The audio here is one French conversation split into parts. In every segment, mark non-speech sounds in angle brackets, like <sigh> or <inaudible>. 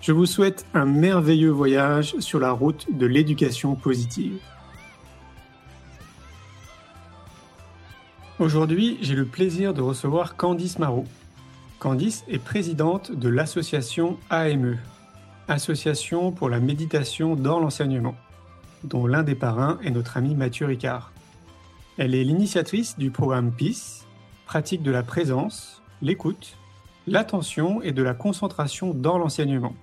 Je vous souhaite un merveilleux voyage sur la route de l'éducation positive. Aujourd'hui, j'ai le plaisir de recevoir Candice Marot. Candice est présidente de l'association AME, Association pour la méditation dans l'enseignement dont l'un des parrains est notre ami Mathieu Ricard. Elle est l'initiatrice du programme PIS, pratique de la présence, l'écoute, l'attention et de la concentration dans l'enseignement.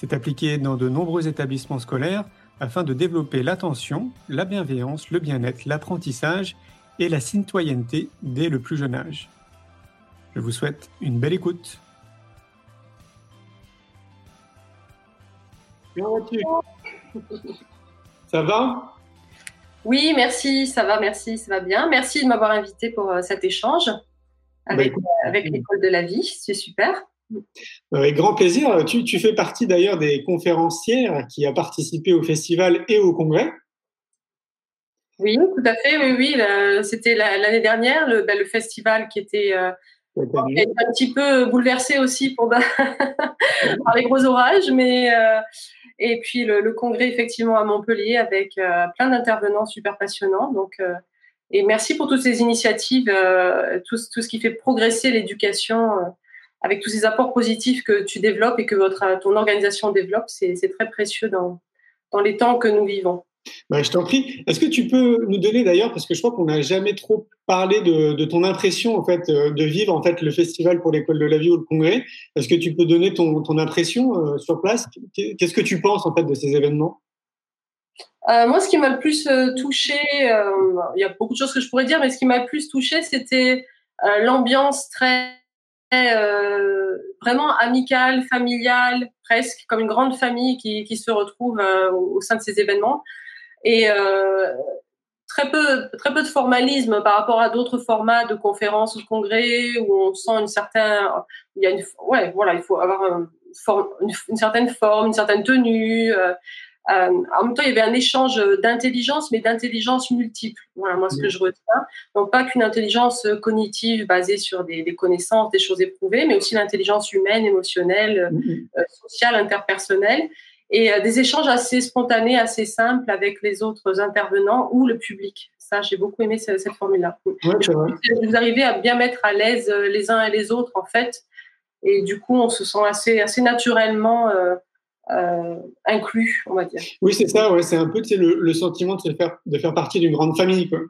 C'est appliqué dans de nombreux établissements scolaires afin de développer l'attention, la bienveillance, le bien-être, l'apprentissage et la citoyenneté dès le plus jeune âge. Je vous souhaite une belle écoute. Ça va? Oui, merci, ça va, merci, ça va bien. Merci de m'avoir invité pour euh, cet échange avec, bah, euh, avec l'école de la vie, c'est super. Avec grand plaisir. Tu, tu fais partie d'ailleurs des conférencières qui a participé au festival et au congrès. Oui, tout à fait. Oui, oui. C'était l'année dernière, le, ben, le, festival qui était euh, un petit peu bouleversé aussi pour, <laughs> par les gros orages, mais et puis le, congrès effectivement à Montpellier avec euh, plein d'intervenants super passionnants. Donc, euh, et merci pour toutes ces initiatives, euh, tout, tout, ce qui fait progresser l'éducation avec tous ces apports positifs que tu développes et que votre, ton organisation développe. C'est très précieux dans, dans les temps que nous vivons. Bah, je t'en prie. Est-ce que tu peux nous donner d'ailleurs, parce que je crois qu'on n'a jamais trop parlé de, ton impression en fait euh, de vivre en fait le festival pour l'école de la vie ou le congrès. Est-ce que tu peux donner ton, impression euh, sur place? Qu'est-ce que tu penses en fait de ces événements? Euh, moi, ce qui m'a le plus touché, il y a beaucoup de choses que je pourrais dire, mais ce qui m'a le plus touché, c'était l'ambiance très vraiment amicale, familiale, presque comme une grande famille qui, qui se retrouve au sein de ces événements. Et euh, très peu très peu de formalisme par rapport à d'autres formats de conférences ou de congrès où on sent une certaine il y a une ouais voilà il faut avoir une, certaine forme une certaine tenue euh, euh, en même temps, il y avait un échange d'intelligence, mais d'intelligence multiple. Voilà, moi, ce que je retiens. Donc, pas qu'une intelligence cognitive basée sur des, des, connaissances, des choses éprouvées, mais aussi l'intelligence humaine, émotionnelle, euh, sociale, interpersonnelle et euh, des échanges assez spontanés, assez simples avec les autres intervenants ou le public. Ça, j'ai beaucoup aimé cette, formule-là. vous arrivez à bien mettre à l'aise euh, les uns et les autres, en fait, et du coup, on se sent assez, assez naturellement euh, euh inclus, on va dire. Oui, c'est ça, ouais, c'est un peu le, le, sentiment de, se faire, de faire partie d'une grande famille. Quoi.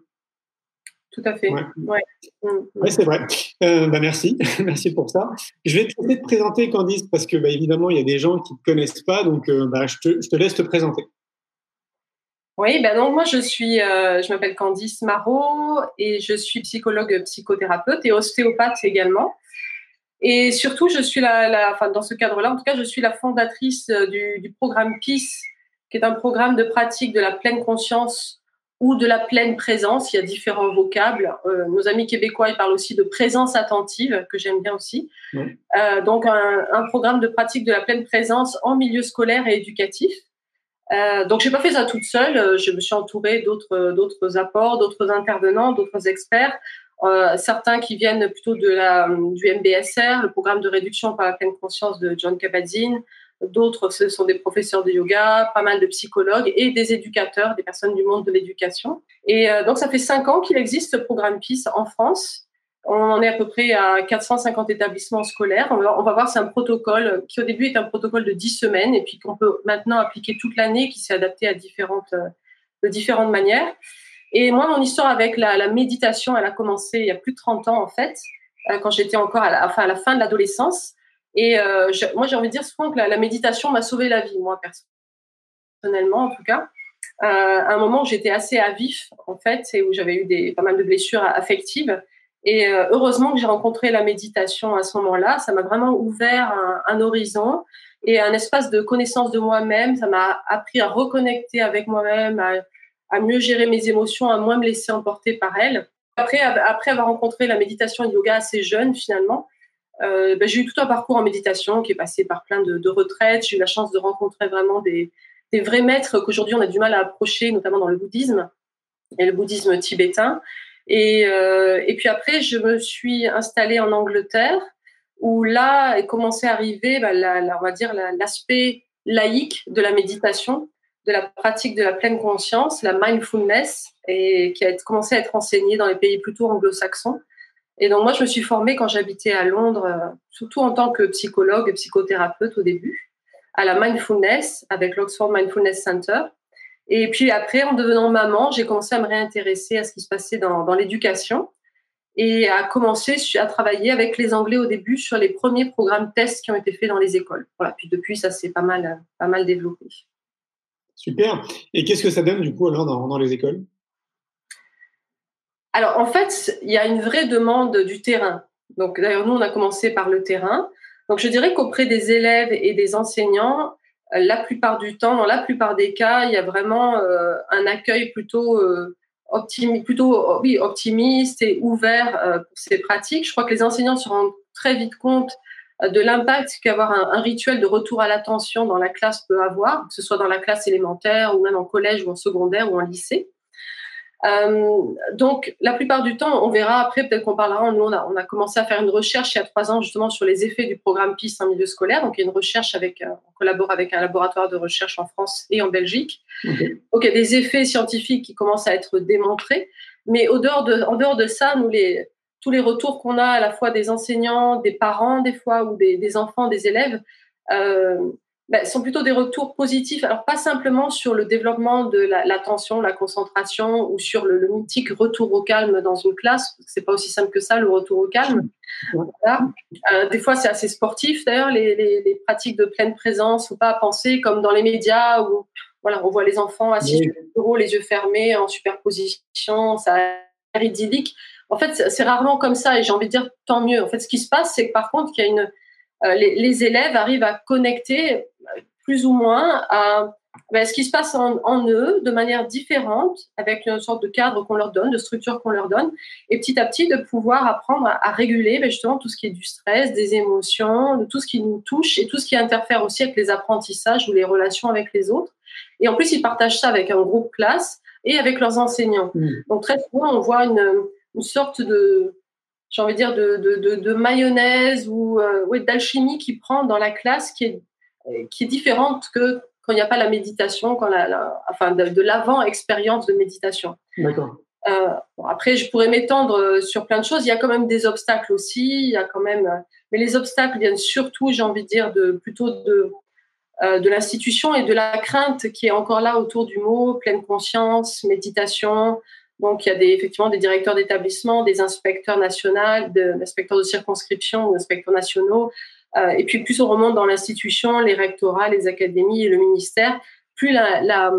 Tout à fait. Ouais. Mm, mm. c'est vrai. Euh, bah, merci, <laughs> merci pour ça. Je vais te présenter Candice parce que bah, évidemment il y a des gens qui ne te connaissent pas, donc euh, bah, je, te, je, te, laisse te présenter. Oui, ben donc moi je suis, je m'appelle Candice Marot et je suis psychologue, psychothérapeute et ostéopathe également. Et surtout, je suis la, la enfin, dans ce cadre-là, en tout cas, je suis la fondatrice du, du programme PIS, qui est un programme de pratique de la pleine conscience ou de la pleine présence. Il y a différents vocables. Euh, nos amis québécois, ils parlent aussi de présence attentive, que j'aime bien aussi. Euh, donc, un, un, programme de pratique de la pleine présence en milieu scolaire et éducatif. Euh, donc, j'ai pas fait ça toute seule. Je me suis entourée d'autres, d'autres apports, d'autres intervenants, d'autres experts. Euh, certains qui viennent plutôt de la, du MBSR, le programme de réduction par la pleine conscience de John Kabat-Zinn, D'autres, ce sont des professeurs de yoga, pas mal de psychologues et des éducateurs, des personnes du monde de l'éducation. Et euh, donc, ça fait cinq ans qu'il existe ce programme PIS en France. On en est à peu près à 450 établissements scolaires. On va, voir, c'est un protocole qui au début est un protocole de 10 semaines et puis qu'on peut maintenant appliquer toute l'année, qui s'est adapté à différentes, de différentes manières. Et moi, mon histoire avec la, la, méditation, elle a commencé il y a plus de 30 ans en fait, euh, quand j'étais encore à la, enfin, à la fin de l'adolescence. Et euh, je, moi, j'ai envie de dire souvent que la, la méditation m'a sauvé la vie, moi personnellement en tout cas. Euh, à un moment où j'étais assez à vif en fait, et où j'avais eu des, pas mal de blessures affectives. Et euh, heureusement que j'ai rencontré la méditation à ce moment-là. Ça m'a vraiment ouvert un, un, horizon et un espace de connaissance de moi-même. Ça m'a appris à reconnecter avec moi-même, à, à, mieux gérer mes émotions, à moins me laisser emporter par elles. Après, après avoir rencontré la méditation et le yoga assez jeune, finalement, euh, ben, j'ai eu tout un parcours en méditation qui est passé par plein de, retraites. J'ai eu la chance de rencontrer vraiment des, vrais maîtres qu'aujourd'hui on a du mal à approcher, notamment dans le bouddhisme et le bouddhisme tibétain. Et, euh, puis après, je me suis installée en Angleterre, où là est commencé à arriver, la, on va dire, l'aspect laïque de la méditation, de la pratique de la pleine conscience, la mindfulness, et qui a commencé à être enseignée dans les pays plutôt anglo-saxons. Et donc moi, je me suis formée quand j'habitais à Londres, euh, surtout en tant que psychologue et psychothérapeute au début, à la mindfulness avec l'Oxford Mindfulness Center. Et puis après, en devenant maman, j'ai commencé à me réintéresser à ce qui se passait dans, dans l'éducation et à commencer à travailler avec les Anglais au début sur les premiers programmes tests qui ont été faits dans les écoles. Voilà. Puis depuis, ça s'est pas mal, pas mal développé. Super. Et qu'est-ce que ça donne du coup alors dans, les écoles? Alors en fait, il y a une vraie demande du terrain. Donc d'ailleurs, nous, on a commencé par le terrain. Donc je dirais qu'auprès des élèves et des enseignants, la plupart du temps, dans la plupart des cas, il y a vraiment euh, un accueil plutôt, euh, oui, optimiste et ouvert euh, pour ces pratiques. Je crois que les enseignants se rendent très vite compte euh, de l'impact qu'avoir un, un, rituel de retour à l'attention dans la classe peut avoir, que ce soit dans la classe élémentaire ou même en collège ou en secondaire ou en lycée. Euh, donc, la plupart du temps, on verra après, peut-être qu'on parlera, nous, on a, on a, commencé à faire une recherche il y a trois ans justement sur les effets du programme PIS en milieu scolaire. Donc, il y a une recherche avec, euh, on collabore avec un laboratoire de recherche en France et en Belgique. Okay. Donc, il y a des effets scientifiques qui commencent à être démontrés. Mais au dehors de, en dehors de ça, nous, les, tous les retours qu'on a à la fois des enseignants, des parents, des fois, ou des, des enfants, des élèves, euh, ben, sont plutôt des retours positifs. Alors, pas simplement sur le développement de l'attention, la, la, concentration ou sur le, le, mythique retour au calme dans une classe. C'est pas aussi simple que ça, le retour au calme. Voilà. Euh, des fois, c'est assez sportif. D'ailleurs, les, les, les, pratiques de pleine présence, faut pas penser comme dans les médias où voilà, on voit les enfants assis oui. sur le bureau, les yeux fermés, en superposition. Ça a l'air idyllique. En fait, c'est rarement comme ça et j'ai envie de dire tant mieux. En fait, ce qui se passe, c'est que par contre, il y a une euh, les, les, élèves arrivent à connecter plus ou moins à ben, ce qui se passe en, en, eux de manière différente, avec une sorte de cadre qu'on leur donne, de structure qu'on leur donne, et petit à petit de pouvoir apprendre à, à réguler ben, justement tout ce qui est du stress, des émotions, de tout ce qui nous touche et tout ce qui interfère aussi avec les apprentissages ou les relations avec les autres. Et en plus, ils partagent ça avec un groupe classe et avec leurs enseignants. Mmh. Donc très souvent, on voit une, une sorte de, j'ai envie de dire, de, de, de, de mayonnaise ou euh, ouais, d'alchimie qui prend dans la classe qui est, qui est différente que quand il n'y a pas la méditation, quand la, la enfin de, l'avant-expérience de méditation. D'accord. Euh, bon, après, je pourrais m'étendre euh, sur plein de choses. Il y a quand même des obstacles aussi. Il y a quand même, euh, mais les obstacles viennent surtout, j'ai envie de dire, de plutôt de euh, de l'institution et de la crainte qui est encore là autour du mot pleine conscience, méditation, donc, il y a des, effectivement des directeurs d'établissement, des inspecteurs nationaux, des inspecteurs de circonscription ou inspecteurs nationaux. Euh, et puis, plus on remonte dans l'institution, les rectorats, les académies et le ministère, plus la, la,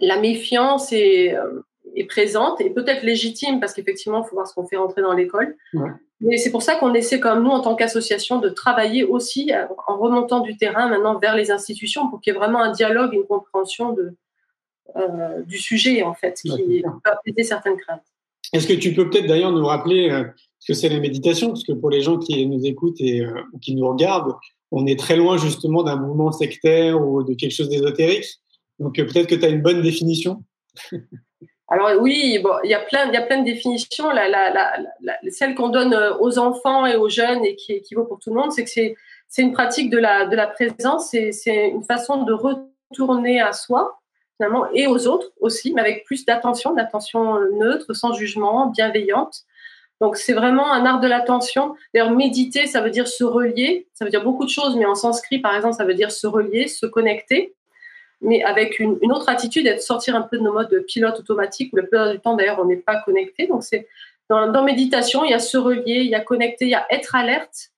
la méfiance est, euh, est, présente et peut-être légitime parce qu'effectivement, il faut voir ce qu'on fait rentrer dans l'école. Ouais. Mais c'est pour ça qu'on essaie, comme nous, en tant qu'association, de travailler aussi euh, en remontant du terrain maintenant vers les institutions pour qu'il y ait vraiment un dialogue, une compréhension de, euh, du sujet, en fait, qui peut apaiser certaines craintes. Est-ce que tu peux peut-être d'ailleurs nous rappeler euh, ce que c'est la méditation? Parce que pour les gens qui nous écoutent et euh, qui nous regardent, on est très loin justement d'un mouvement sectaire ou de quelque chose d'ésotérique. Donc peut-être que tu as une bonne définition <laughs> alors oui, bon, il y a plein, il y a plein de définitions. La, la, la, la celle qu'on donne aux enfants et aux jeunes et qui, qui vaut pour tout le monde, c'est que c'est, une pratique de la, de la présence. C'est, c'est une façon de retourner à soi, et aux autres aussi, mais avec plus d'attention, d'attention neutre, sans jugement, bienveillante, Donc c'est vraiment un art de l'attention. D'ailleurs, méditer, ça veut dire se relier. Ça veut dire beaucoup de choses, mais en sanskrit, par exemple, ça veut dire se relier, se connecter. Mais avec une, autre attitude, être sortir un peu de nos modes de pilote automatique, où la plupart du temps, d'ailleurs, on n'est pas connecté. Donc c'est dans, dans méditation, il y a se relier, il y a connecter, il y a être alerte.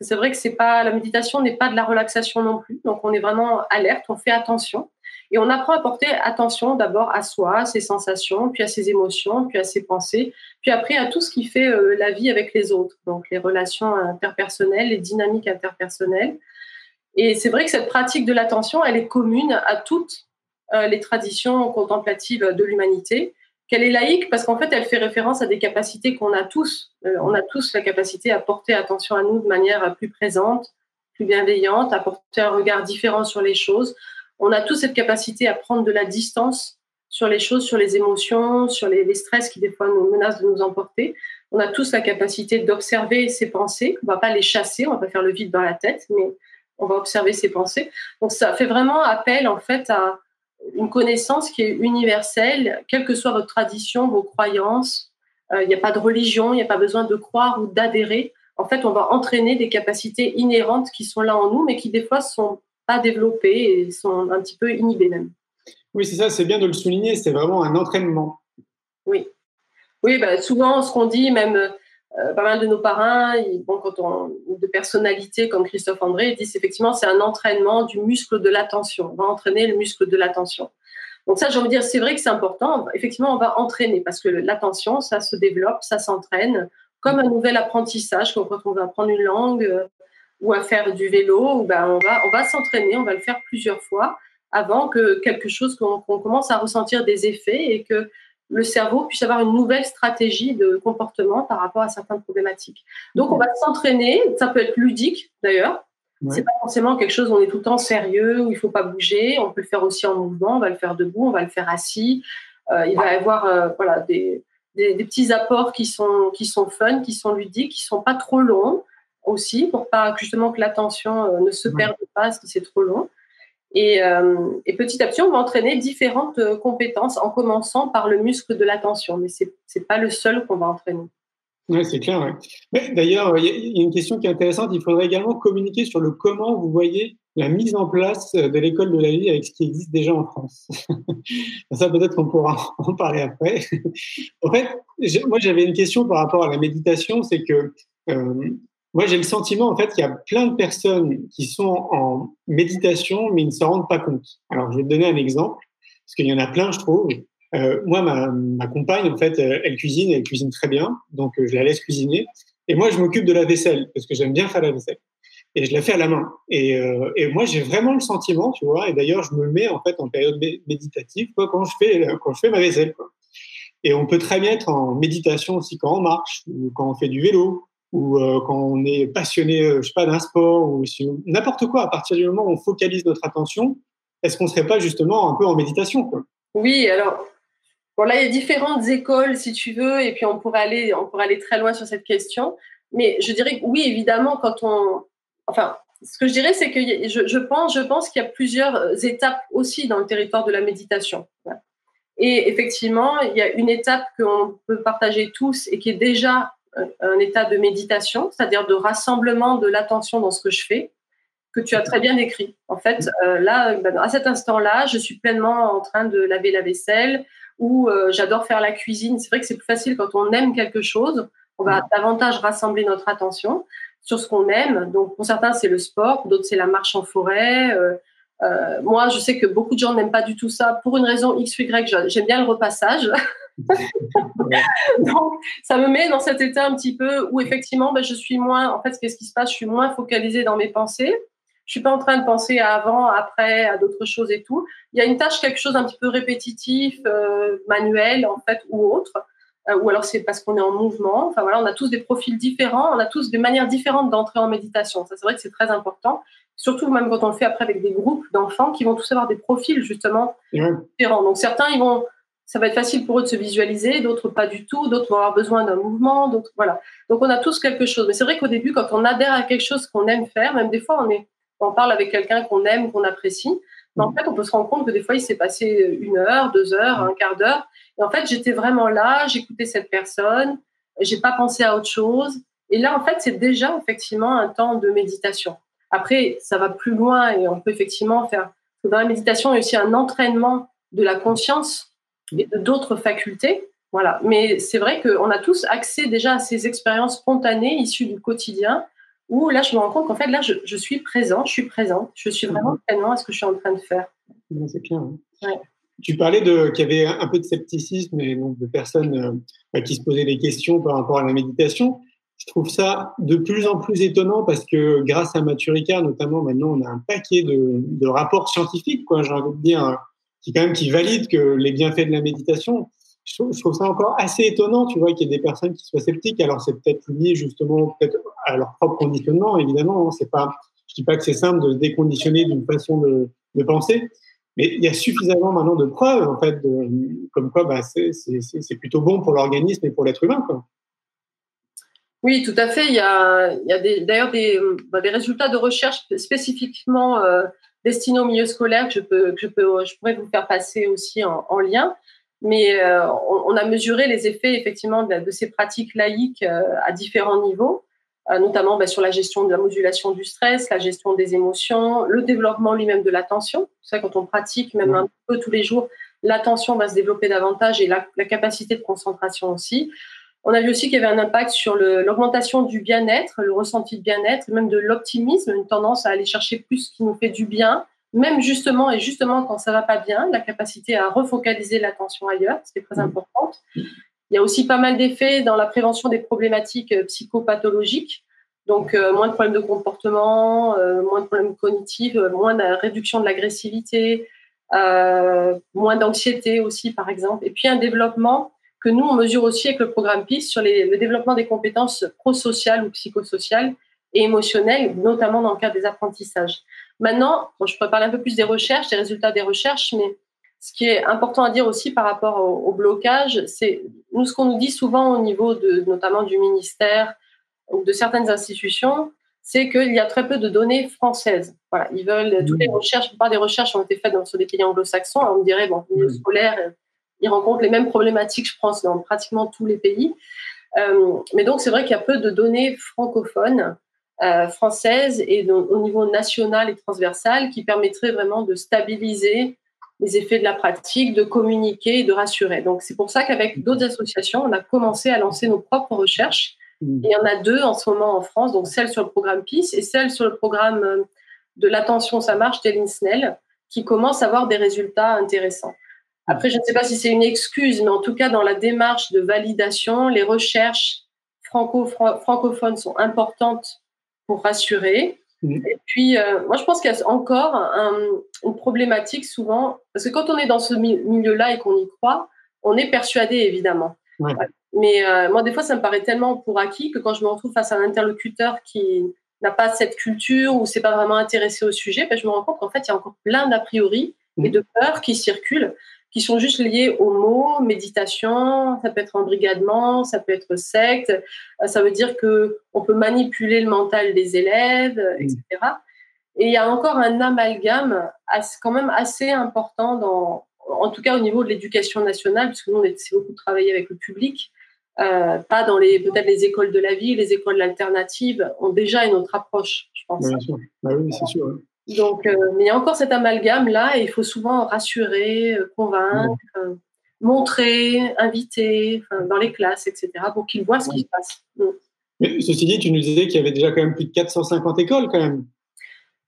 C'est vrai que c'est pas la méditation n'est pas de la relaxation non plus. Donc on est vraiment alerte, on fait attention. Et on apprend à porter attention d'abord à soi, à ses sensations, puis à ses émotions, puis à ses pensées, puis après à tout ce qui fait euh, la vie avec les autres, donc les relations interpersonnelles, les dynamiques interpersonnelles. Et c'est vrai que cette pratique de l'attention, elle est commune à toutes euh, les traditions contemplatives de l'humanité, qu'elle est laïque parce qu'en fait, elle fait référence à des capacités qu'on a tous. Euh, on a tous la capacité à porter attention à nous de manière plus présente, plus bienveillante, à porter un regard différent sur les choses, on a tous cette capacité à prendre de la distance sur les choses, sur les émotions, sur les, stress qui des fois nous menacent de nous emporter. On a tous la capacité d'observer ses pensées. On va pas les chasser, on va pas faire le vide dans la tête, mais on va observer ses pensées. Donc ça fait vraiment appel en fait à une connaissance qui est universelle, quelle que soit votre tradition, vos croyances. Euh, il n'y a pas de religion, il n'y a pas besoin de croire ou d'adhérer. En fait, on va entraîner des capacités inhérentes qui sont là en nous, mais qui des fois sont pas développés et sont un petit peu inhibés même. Oui, c'est ça, c'est bien de le souligner, c'est vraiment un entraînement. Oui. Oui, bah, souvent, ce qu'on dit, même euh, pas mal de nos parrains, bon, quand on, de personnalités comme Christophe André, ils disent effectivement c'est un entraînement du muscle de l'attention. On va entraîner le muscle de l'attention. Donc ça, j'ai envie de dire, c'est vrai que c'est important. Effectivement, on va entraîner parce que l'attention, ça se développe, ça s'entraîne, comme un nouvel apprentissage. Quand on va apprendre une langue, ou à faire du vélo, ben on va, on va s'entraîner, on va le faire plusieurs fois avant que quelque chose qu'on commence à ressentir des effets et que le cerveau puisse avoir une nouvelle stratégie de comportement par rapport à certaines problématiques. Donc, on va s'entraîner. Ça peut être ludique, d'ailleurs. C'est pas forcément quelque chose où on est tout le temps sérieux, où il faut pas bouger. On peut le faire aussi en mouvement. On va le faire debout, on va le faire assis. Euh, il va y avoir euh, voilà, des, des, des, petits apports qui sont, qui sont fun, qui sont ludiques, qui sont pas trop longs aussi, pour pas justement que l'attention euh, ne se perde pas si c'est trop long. Euh, et, petit à petit, on va entraîner différentes euh, compétences en commençant par le muscle de l'attention, mais ce n'est pas le seul qu'on va entraîner. Oui, c'est clair. D'ailleurs, il y, a une question qui est intéressante. Il faudrait également communiquer sur le comment vous voyez la mise en place de l'école de la vie avec ce qui existe déjà en France. <laughs> Ça, peut-être qu'on pourra en parler après. <laughs> en fait, moi, j'avais une question par rapport à la méditation. C'est que moi, j'ai le sentiment, en fait, qu'il y a plein de personnes qui sont en méditation, mais ils ne s'en rendent pas compte. Alors, je vais te donner un exemple, parce qu'il y en a plein, je trouve. Euh, moi, ma, compagne, en fait, elle cuisine, elle cuisine très bien, donc euh, je la laisse cuisiner. Et moi, je m'occupe de la vaisselle, parce que j'aime bien faire la vaisselle. Et je la fais à la main. Et, euh, moi, j'ai vraiment le sentiment, tu vois, et d'ailleurs, je me mets, en fait, en période méditative, quand je fais, quand je fais ma vaisselle. Et on peut très bien être en méditation aussi quand on marche, ou quand on fait du vélo, ou euh, quand on est passionné, euh, je sais pas, d'un sport ou n'importe quoi. À partir du moment où on focalise notre attention, est-ce qu'on serait pas justement un peu en méditation quoi? Oui, alors bon là il y a différentes écoles si tu veux, et puis on pourrait aller, on pourrait aller très loin sur cette question. Mais je dirais que oui, évidemment, quand on, enfin, ce que je dirais, c'est que je, pense, je pense qu'il y a plusieurs euh, étapes aussi dans le territoire de la méditation. Et effectivement, il y a une étape qu'on peut partager tous et qui est déjà un état de méditation, c'est-à-dire de rassemblement de l'attention dans ce que je fais, que tu as très bien décrit. En fait, euh, là, ben, à cet instant-là, je suis pleinement en train de laver la vaisselle ou euh, j'adore faire la cuisine. C'est vrai que c'est plus facile quand on aime quelque chose. On va davantage rassembler notre attention sur ce qu'on aime. Donc, pour certains, c'est le sport, pour d'autres, c'est la marche en forêt. Euh, moi, je sais que beaucoup de gens n'aiment pas du tout ça pour une raison X ou Y. J'aime bien le repassage. <laughs> Donc, ça me met dans cet état un petit peu où effectivement, ben, je suis moins, en fait, qu'est-ce qui se passe? Je suis moins focalisée dans mes pensées. Je suis pas en train de penser à avant, après, à d'autres choses et tout. Il y a une tâche, quelque chose un petit peu répétitif, euh, manuel en fait, ou autre. Euh, ou alors c'est parce qu'on est en mouvement. Enfin voilà, on a tous des profils différents, on a tous des manières différentes d'entrer en méditation. Ça, c'est vrai que c'est très important. Surtout même quand on le fait après avec des groupes d'enfants qui vont tous avoir des profils justement différents. Donc certains, ils vont ça va être facile pour eux de se visualiser, d'autres pas du tout, d'autres vont avoir besoin d'un mouvement, d'autres voilà. Donc on a tous quelque chose. Mais c'est vrai qu'au début, quand on adhère à quelque chose qu'on aime faire, même des fois on est, on parle avec quelqu'un qu'on aime, qu'on apprécie, mais en fait on peut se rendre compte que des fois il s'est passé une heure, deux heures, un quart d'heure, et en fait j'étais vraiment là, j'écoutais cette personne, j'ai pas pensé à autre chose. Et là, en fait, c'est déjà effectivement un temps de méditation. Après, ça va plus loin et on peut effectivement faire. Dans la méditation, il y a aussi un entraînement de la conscience d'autres facultés. Voilà. Mais c'est vrai qu'on a tous accès déjà à ces expériences spontanées issues du quotidien où là, je me rends compte qu'en fait, là, je, suis présent, je suis présente, je suis vraiment mhm. pleinement à ce que je suis en train de faire. C'est bien. Hein. Tu parlais de qu'il y avait un peu de scepticisme et donc de personnes euh, bah, qui se posaient des questions par rapport à la méditation. Je trouve ça de plus en plus étonnant parce que grâce à Maturika, notamment, maintenant, on a un paquet de, de rapports scientifiques, quoi, j'ai envie de dire, qui quand même qui valident que les bienfaits de la méditation je trouve, ça encore assez étonnant, tu vois, qu'il y ait des personnes qui soient sceptiques. Alors, c'est peut-être lié justement peut-être à leur propre conditionnement, évidemment. Hein. C'est pas, je dis pas que c'est simple de se déconditionner d'une façon de, penser, mais il y a suffisamment maintenant de preuves, en fait, de, comme quoi bah, c'est plutôt bon pour l'organisme et pour l'être humain. Quoi. Oui, tout à fait. Il y a, a d'ailleurs des, bah, des, résultats de recherche spécifiquement euh, destinés au milieu scolaire que je, peux, que je, peux, je pourrais vous faire passer aussi en, en lien mais euh, on, a mesuré les effets effectivement de, ces pratiques laïques euh, à différents niveaux, euh, notamment bah, sur la gestion de la modulation du stress, la gestion des émotions, le développement lui-même de l'attention. C'est quand on pratique même un peu tous les jours, l'attention va se développer davantage et la, la, capacité de concentration aussi. On a vu aussi qu'il y avait un impact sur l'augmentation du bien-être, le ressenti de bien-être, même de l'optimisme, une tendance à aller chercher plus ce qui nous fait du bien, même justement et justement quand ça va pas bien, la capacité à refocaliser l'attention ailleurs, c'est très mmh. importante. Il y a aussi pas mal d'effets dans la prévention des problématiques euh, psychopathologiques. Donc, euh, moins de problèmes de comportement, euh, moins de problèmes cognitifs, moins de réduction de l'agressivité, moins d'anxiété aussi, par exemple. Et puis, un développement que nous, on mesure aussi avec le programme PIS sur le développement des compétences prosociales ou psychosociales et émotionnelles, notamment dans le cadre des apprentissages. Maintenant, je pourrais parler un peu plus des recherches, des résultats des recherches, mais ce qui est important à dire aussi par rapport au, blocage, c'est nous ce qu'on nous dit souvent au niveau de notamment du ministère ou de certaines institutions, c'est qu'il y a très peu de données françaises. Voilà, ils veulent toutes les recherches, la plupart des recherches ont été faites dans, sur des pays anglo-saxons. On dirait bon, milieu scolaire, ils rencontrent les mêmes problématiques, je pense, dans pratiquement tous les pays. Euh, mais donc c'est vrai qu'il y a peu de données francophones euh, française et au niveau national et transversal qui permettrait vraiment de stabiliser les effets de la pratique, de communiquer et de rassurer. Donc c'est pour ça qu'avec d'autres associations, on a commencé à lancer nos propres recherches. Mmh. il y en a deux en ce moment en France, donc celle sur le programme PIS et celle sur le programme euh, de l'attention, ça marche d'Eline Snell, qui commence à avoir des résultats intéressants. Après, je ne sais pas si c'est une excuse, mais en tout cas, dans la démarche de validation, les recherches franco francophones sont importantes pour rassurer. Mm. Et puis, euh, moi, je pense qu'il y a encore une problématique souvent, parce que quand on est dans ce milieu-là et qu'on y croit, on est persuadé, évidemment. Mais euh, moi, des fois, ça me paraît tellement pour acquis que quand je me retrouve face à un interlocuteur qui n'a pas cette culture ou s'est pas vraiment intéressé au sujet, ben, je me rends compte qu'en fait, il y a encore plein d'a priori et mm. de peurs qui circulent qui sont juste liés aux mots, méditation, ça peut être embrigadement, ça peut être secte, euh, ça veut dire que on peut manipuler le mental des élèves, etc. Et il y a encore un amalgame quand même assez important dans, en tout cas au niveau de l'éducation nationale, puisque nous on essaie beaucoup de travailler avec le public, euh, pas dans les peut-être les écoles de la vie, les écoles alternatives ont déjà une autre approche, je pense. Bien sûr. Bah oui, c'est sûr. Donc, euh, mais il y a encore cet amalgame là, et il faut souvent rassurer, euh, convaincre, euh, montrer, inviter dans les classes, etc., pour qu'ils voient ce qui se passe. Mm. Mais ceci dit, tu nous disais qu'il y avait déjà quand même plus de 450 écoles quand même.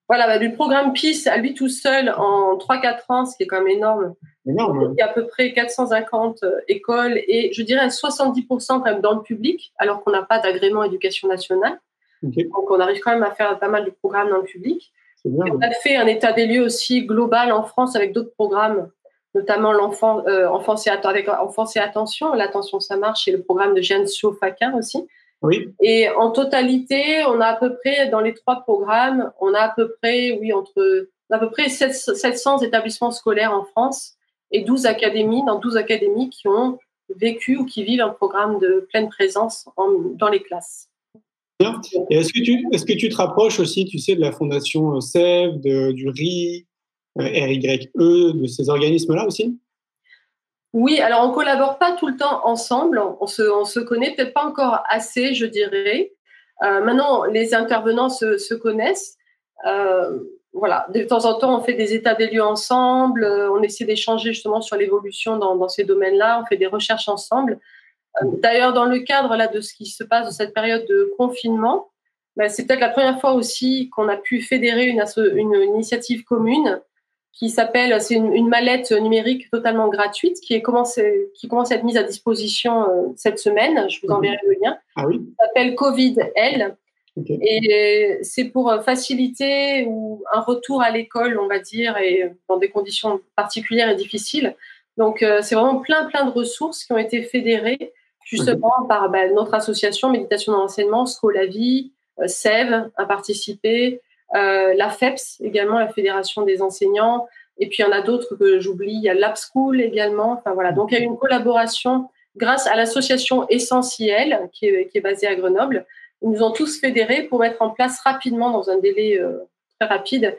Voilà, bah, du programme PIS à lui tout seul en 3-4 ans, ce qui est quand même énorme. énorme. Il y a à peu près 450 écoles et je dirais 70% quand même dans le public, alors qu'on n'a pas d'agrément éducation nationale. Donc on arrive quand même à faire pas mal de programmes dans le public. On a fait un état des lieux aussi global en France avec d'autres programmes, notamment l'enfant, euh, enfance, et, avec enfance et attention, l'attention ça marche et le programme de Jeanne Faquin aussi. Oui. Et en totalité, on a à peu près dans les trois programmes, on a à peu près, oui, entre à peu près 700 établissements scolaires en France et 12 académies, dans 12 académies qui ont vécu ou qui vivent un programme de pleine présence dans les classes. Est-ce que, tu, est-ce que tu te rapproches aussi, tu sais, de la fondation SEV, de, du RI, RYE, de ces organismes-là aussi? Oui, alors on collabore pas tout le temps ensemble. On se, se connaît peut-être pas encore assez, je dirais. Euh, maintenant, les intervenants se, se connaissent. Euh, voilà, de temps en temps, on fait des états des lieux ensemble. Euh, on essaie d'échanger justement sur l'évolution dans, ces domaines-là. On fait des recherches ensemble. Euh, d'ailleurs, dans le cadre là de ce qui se passe de cette période de confinement, ben, c'est peut-être la première fois aussi qu'on a pu fédérer une, une initiative commune qui s'appelle, c'est une, mallette numérique totalement gratuite qui, est commencé, qui commence à être mise à disposition euh, cette semaine. Je vous enverrai le lien. Ah oui. Ça s'appelle Covid-L. Et c'est pour faciliter ou un retour à l'école, on va dire, et dans des conditions particulières et difficiles. Donc, euh, c'est vraiment plein, plein de ressources qui ont été fédérées justement par bah, notre association Méditation dans l'enseignement, Scolavie, euh, SEV a participé, euh, la FEPS également, la Fédération des enseignants. Et puis il y en a d'autres que j'oublie. Il y a l'AppSchool également. Enfin voilà. Donc il y a une collaboration grâce à l'association Essentielle qui est, qui est, basée à Grenoble. Ils nous ont tous fédérés pour mettre en place rapidement, dans un délai euh, très rapide,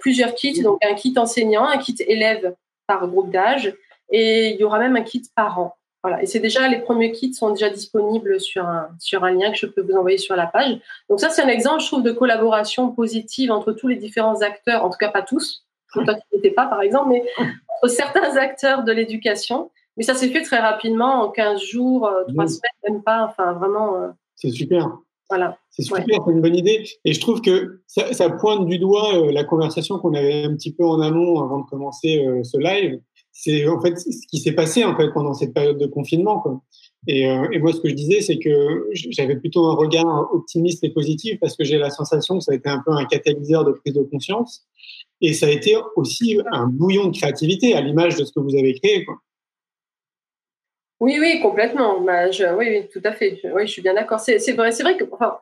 plusieurs kits. Donc un kit enseignant, un kit élève par groupe d'âge, et il y aura même un kit parent. Voilà. Et c'est déjà, les premiers kits sont déjà disponibles sur un, sur un lien que je peux vous envoyer sur la page. Donc ça, c'est un exemple, je trouve, de collaboration positive entre tous les différents acteurs, en tout cas pas tous, toi qui n'étais pas par exemple, mais entre certains acteurs de l'éducation. Mais ça s'est fait très rapidement, en 15 jours, 3 euh, semaines, même pas, enfin vraiment. Euh, c'est super. Voilà. C'est super, c'est une bonne idée. Et je trouve que ça, ça pointe du doigt euh, la conversation qu'on avait un petit peu en amont avant de commencer ce live c'est en fait ce qui s'est passé en fait pendant cette période de confinement. Et, euh, et, moi, ce que je disais, c'est que j'avais plutôt un regard optimiste et positif parce que j'ai la sensation que ça a été un peu un catalyseur de prise de conscience et ça a été aussi un bouillon de créativité à l'image de ce que vous avez créé. Oui, oui, complètement. Bah, je, oui, tout à fait. Oui, je suis bien d'accord. C'est, vrai, c'est vrai que, enfin,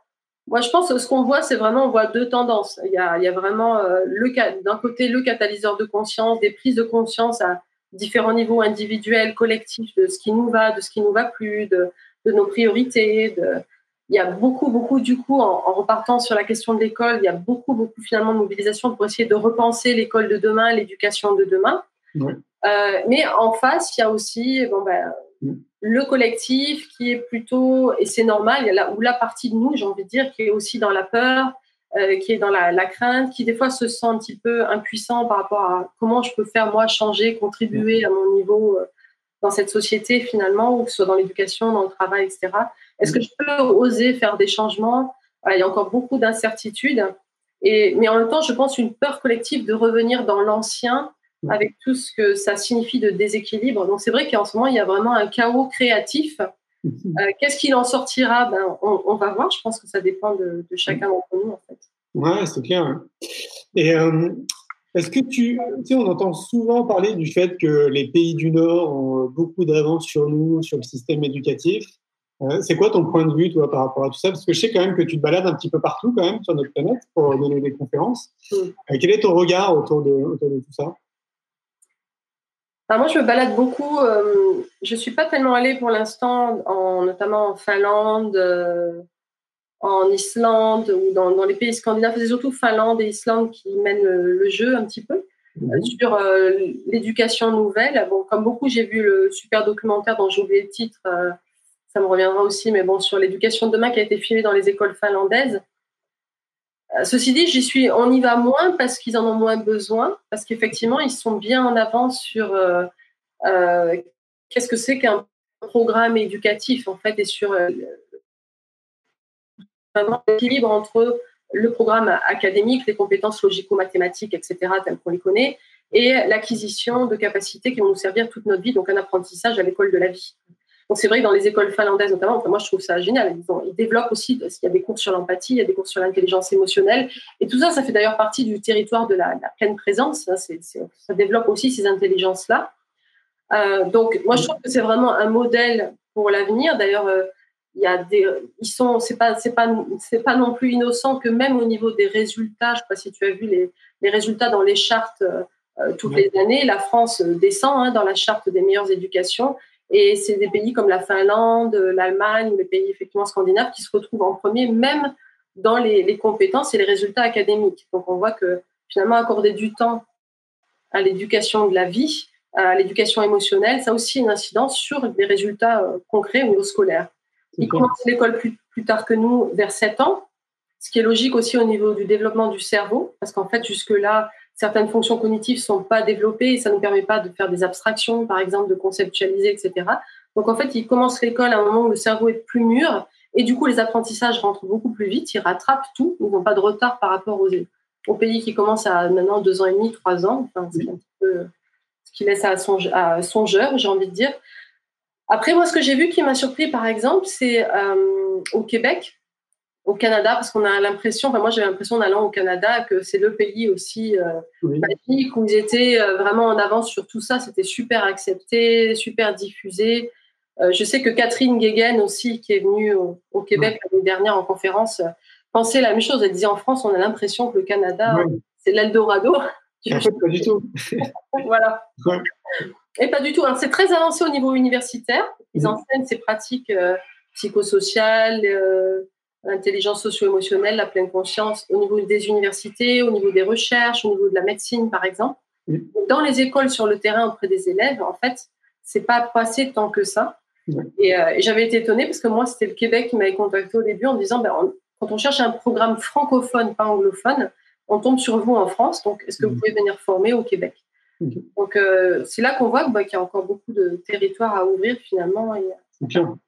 moi, je pense que ce qu'on voit, c'est vraiment, on voit deux tendances. Il y a, il y a vraiment euh, le, d'un côté le catalyseur de conscience, des prises de conscience à différents niveaux individuels, collectifs, de ce qui nous va, de ce qui nous va plus, de, de nos priorités. De... Il y a beaucoup, beaucoup, du coup, en, repartant sur la question de l'école, il y a beaucoup, beaucoup finalement de mobilisation pour essayer de repenser l'école de demain, l'éducation de demain. Euh, mais en face, il y a aussi bon, ben, le collectif qui est plutôt, et c'est normal, il y a la, ou la partie de nous, j'ai envie de dire, qui est aussi dans la peur, euh, qui est dans la, crainte, qui des fois se sent un petit peu impuissant par rapport à comment je peux faire moi changer, contribuer à mon niveau euh, dans cette société finalement, ou que ce soit dans l'éducation, dans le travail, etc. Est-ce que je peux oser faire des changements? Il y a encore beaucoup d'incertitudes. Et, mais en même temps, je pense une peur collective de revenir dans l'ancien avec tout ce que ça signifie de déséquilibre. Donc c'est vrai qu'en ce moment, il y a vraiment un chaos créatif. Euh, <laughs> qu'est-ce qu'il en sortira? Ben, on, va voir. Je pense que ça dépend de, chacun d'entre nous, en fait. Ouais, c'est clair. Et euh, est-ce que tu, tu sais, on entend souvent parler du fait que les pays du Nord ont beaucoup d'avance sur nous, sur le système éducatif. Euh, c'est quoi ton point de vue, toi, par rapport à tout ça? Parce que je sais quand même que tu te balades un petit peu partout, quand même, sur notre planète pour donner des conférences. Mm. quel est ton regard autour de, autour de tout ça? Moi, je me balade beaucoup. Euh, je suis pas tellement allée pour l'instant, en, notamment en Finlande, euh, en Islande ou dans, dans, les pays scandinaves. C'est surtout Finlande et Islande qui mènent le, jeu un petit peu mhm. sur euh, l'éducation nouvelle. Bon, comme beaucoup, j'ai vu le super documentaire dont j'ai oublié le titre. ça me reviendra aussi, mais bon, sur l'éducation de demain qui a été filmé dans les écoles finlandaises. Euh, ceci dit, j'y suis, on y va moins parce qu'ils en ont moins besoin, parce qu'effectivement, ils sont bien en avance sur euh, euh, qu'est-ce que c'est qu'un programme éducatif, en fait, et sur l'équilibre entre le programme académique, les compétences logico-mathématiques, etc., telles qu'on les connaît, et l'acquisition de capacités qui vont nous servir toute notre vie, donc un apprentissage à l'école de la vie. Donc c'est vrai que dans les écoles finlandaises notamment, moi je trouve ça génial. Ils, développent aussi, il y a des cours sur l'empathie, il y a des cours sur l'intelligence émotionnelle, et tout ça, ça fait d'ailleurs partie du territoire de la, pleine présence. Hein. ça développe aussi ces intelligences-là. Euh, donc moi je trouve que c'est vraiment un modèle pour l'avenir. D'ailleurs, euh, il y a des, ils sont, c'est pas, c'est pas, c'est pas non plus innocent que même au niveau des résultats, je sais pas si tu as vu les, les résultats dans les chartes euh, toutes les années, la France descend hein, dans la charte des meilleures éducations et c'est des pays comme la Finlande, l'Allemagne, les pays effectivement scandinaves qui se retrouvent en premier, même dans les, compétences et les résultats académiques. Donc on voit que finalement accorder du temps à l'éducation de la vie, à l'éducation émotionnelle, ça a aussi une incidence sur des résultats euh, concrets au niveau scolaire. Ils commencent l'école plus, plus tard que nous, vers 7 ans, ce qui est logique aussi au niveau du développement du cerveau, parce qu'en fait, jusque-là, certaines fonctions cognitives ne sont pas développées et ça ne nous permet pas de faire des abstractions, par exemple, de conceptualiser, etc. Donc, en fait, ils commencent l'école à un moment où le cerveau est plus mûr et du coup, les apprentissages rentrent beaucoup plus vite, ils rattrapent tout, ils n'ont pas de retard par rapport aux, aux pays qui commencent à maintenant deux ans et demi, trois ans. Enfin, c'est un petit peu ce qui laisse à, songe, à songeur, j'ai envie de dire. Après, moi, ce que j'ai vu qui m'a surpris, par exemple, c'est euh, au Québec, au Canada, parce qu'on a l'impression, enfin moi j'ai l'impression en allant au Canada que c'est le pays aussi euh, magique où ils étaient euh, vraiment en avance sur tout ça, c'était super accepté, super diffusé. Euh, je sais que Catherine Guéguen aussi, qui est venue au, Québec l'année dernière en conférence, pensait la même chose. Elle disait en France, on a l'impression que le Canada, c'est l'Eldorado. En fait, pas du tout. <laughs> voilà. Et pas du tout. Alors, c'est très avancé au niveau universitaire. Ils enseignent ces pratiques euh, psychosociales, l'intelligence socio-émotionnelle, la pleine conscience au niveau des universités, au niveau des recherches, au niveau de la médecine, par exemple. Dans les écoles, sur le terrain, auprès des élèves, en fait, c'est pas passé tant que ça. Euh, et, j'avais été étonnée parce que moi, c'était le Québec qui m'avait contacté au début en disant, ben, quand on cherche un programme francophone, pas anglophone, on tombe sur vous en France. Donc, est-ce que vous pouvez venir former au Québec? Donc, euh, c'est là qu'on voit bah, qu'il y a encore beaucoup de territoires à ouvrir finalement. C'est bien.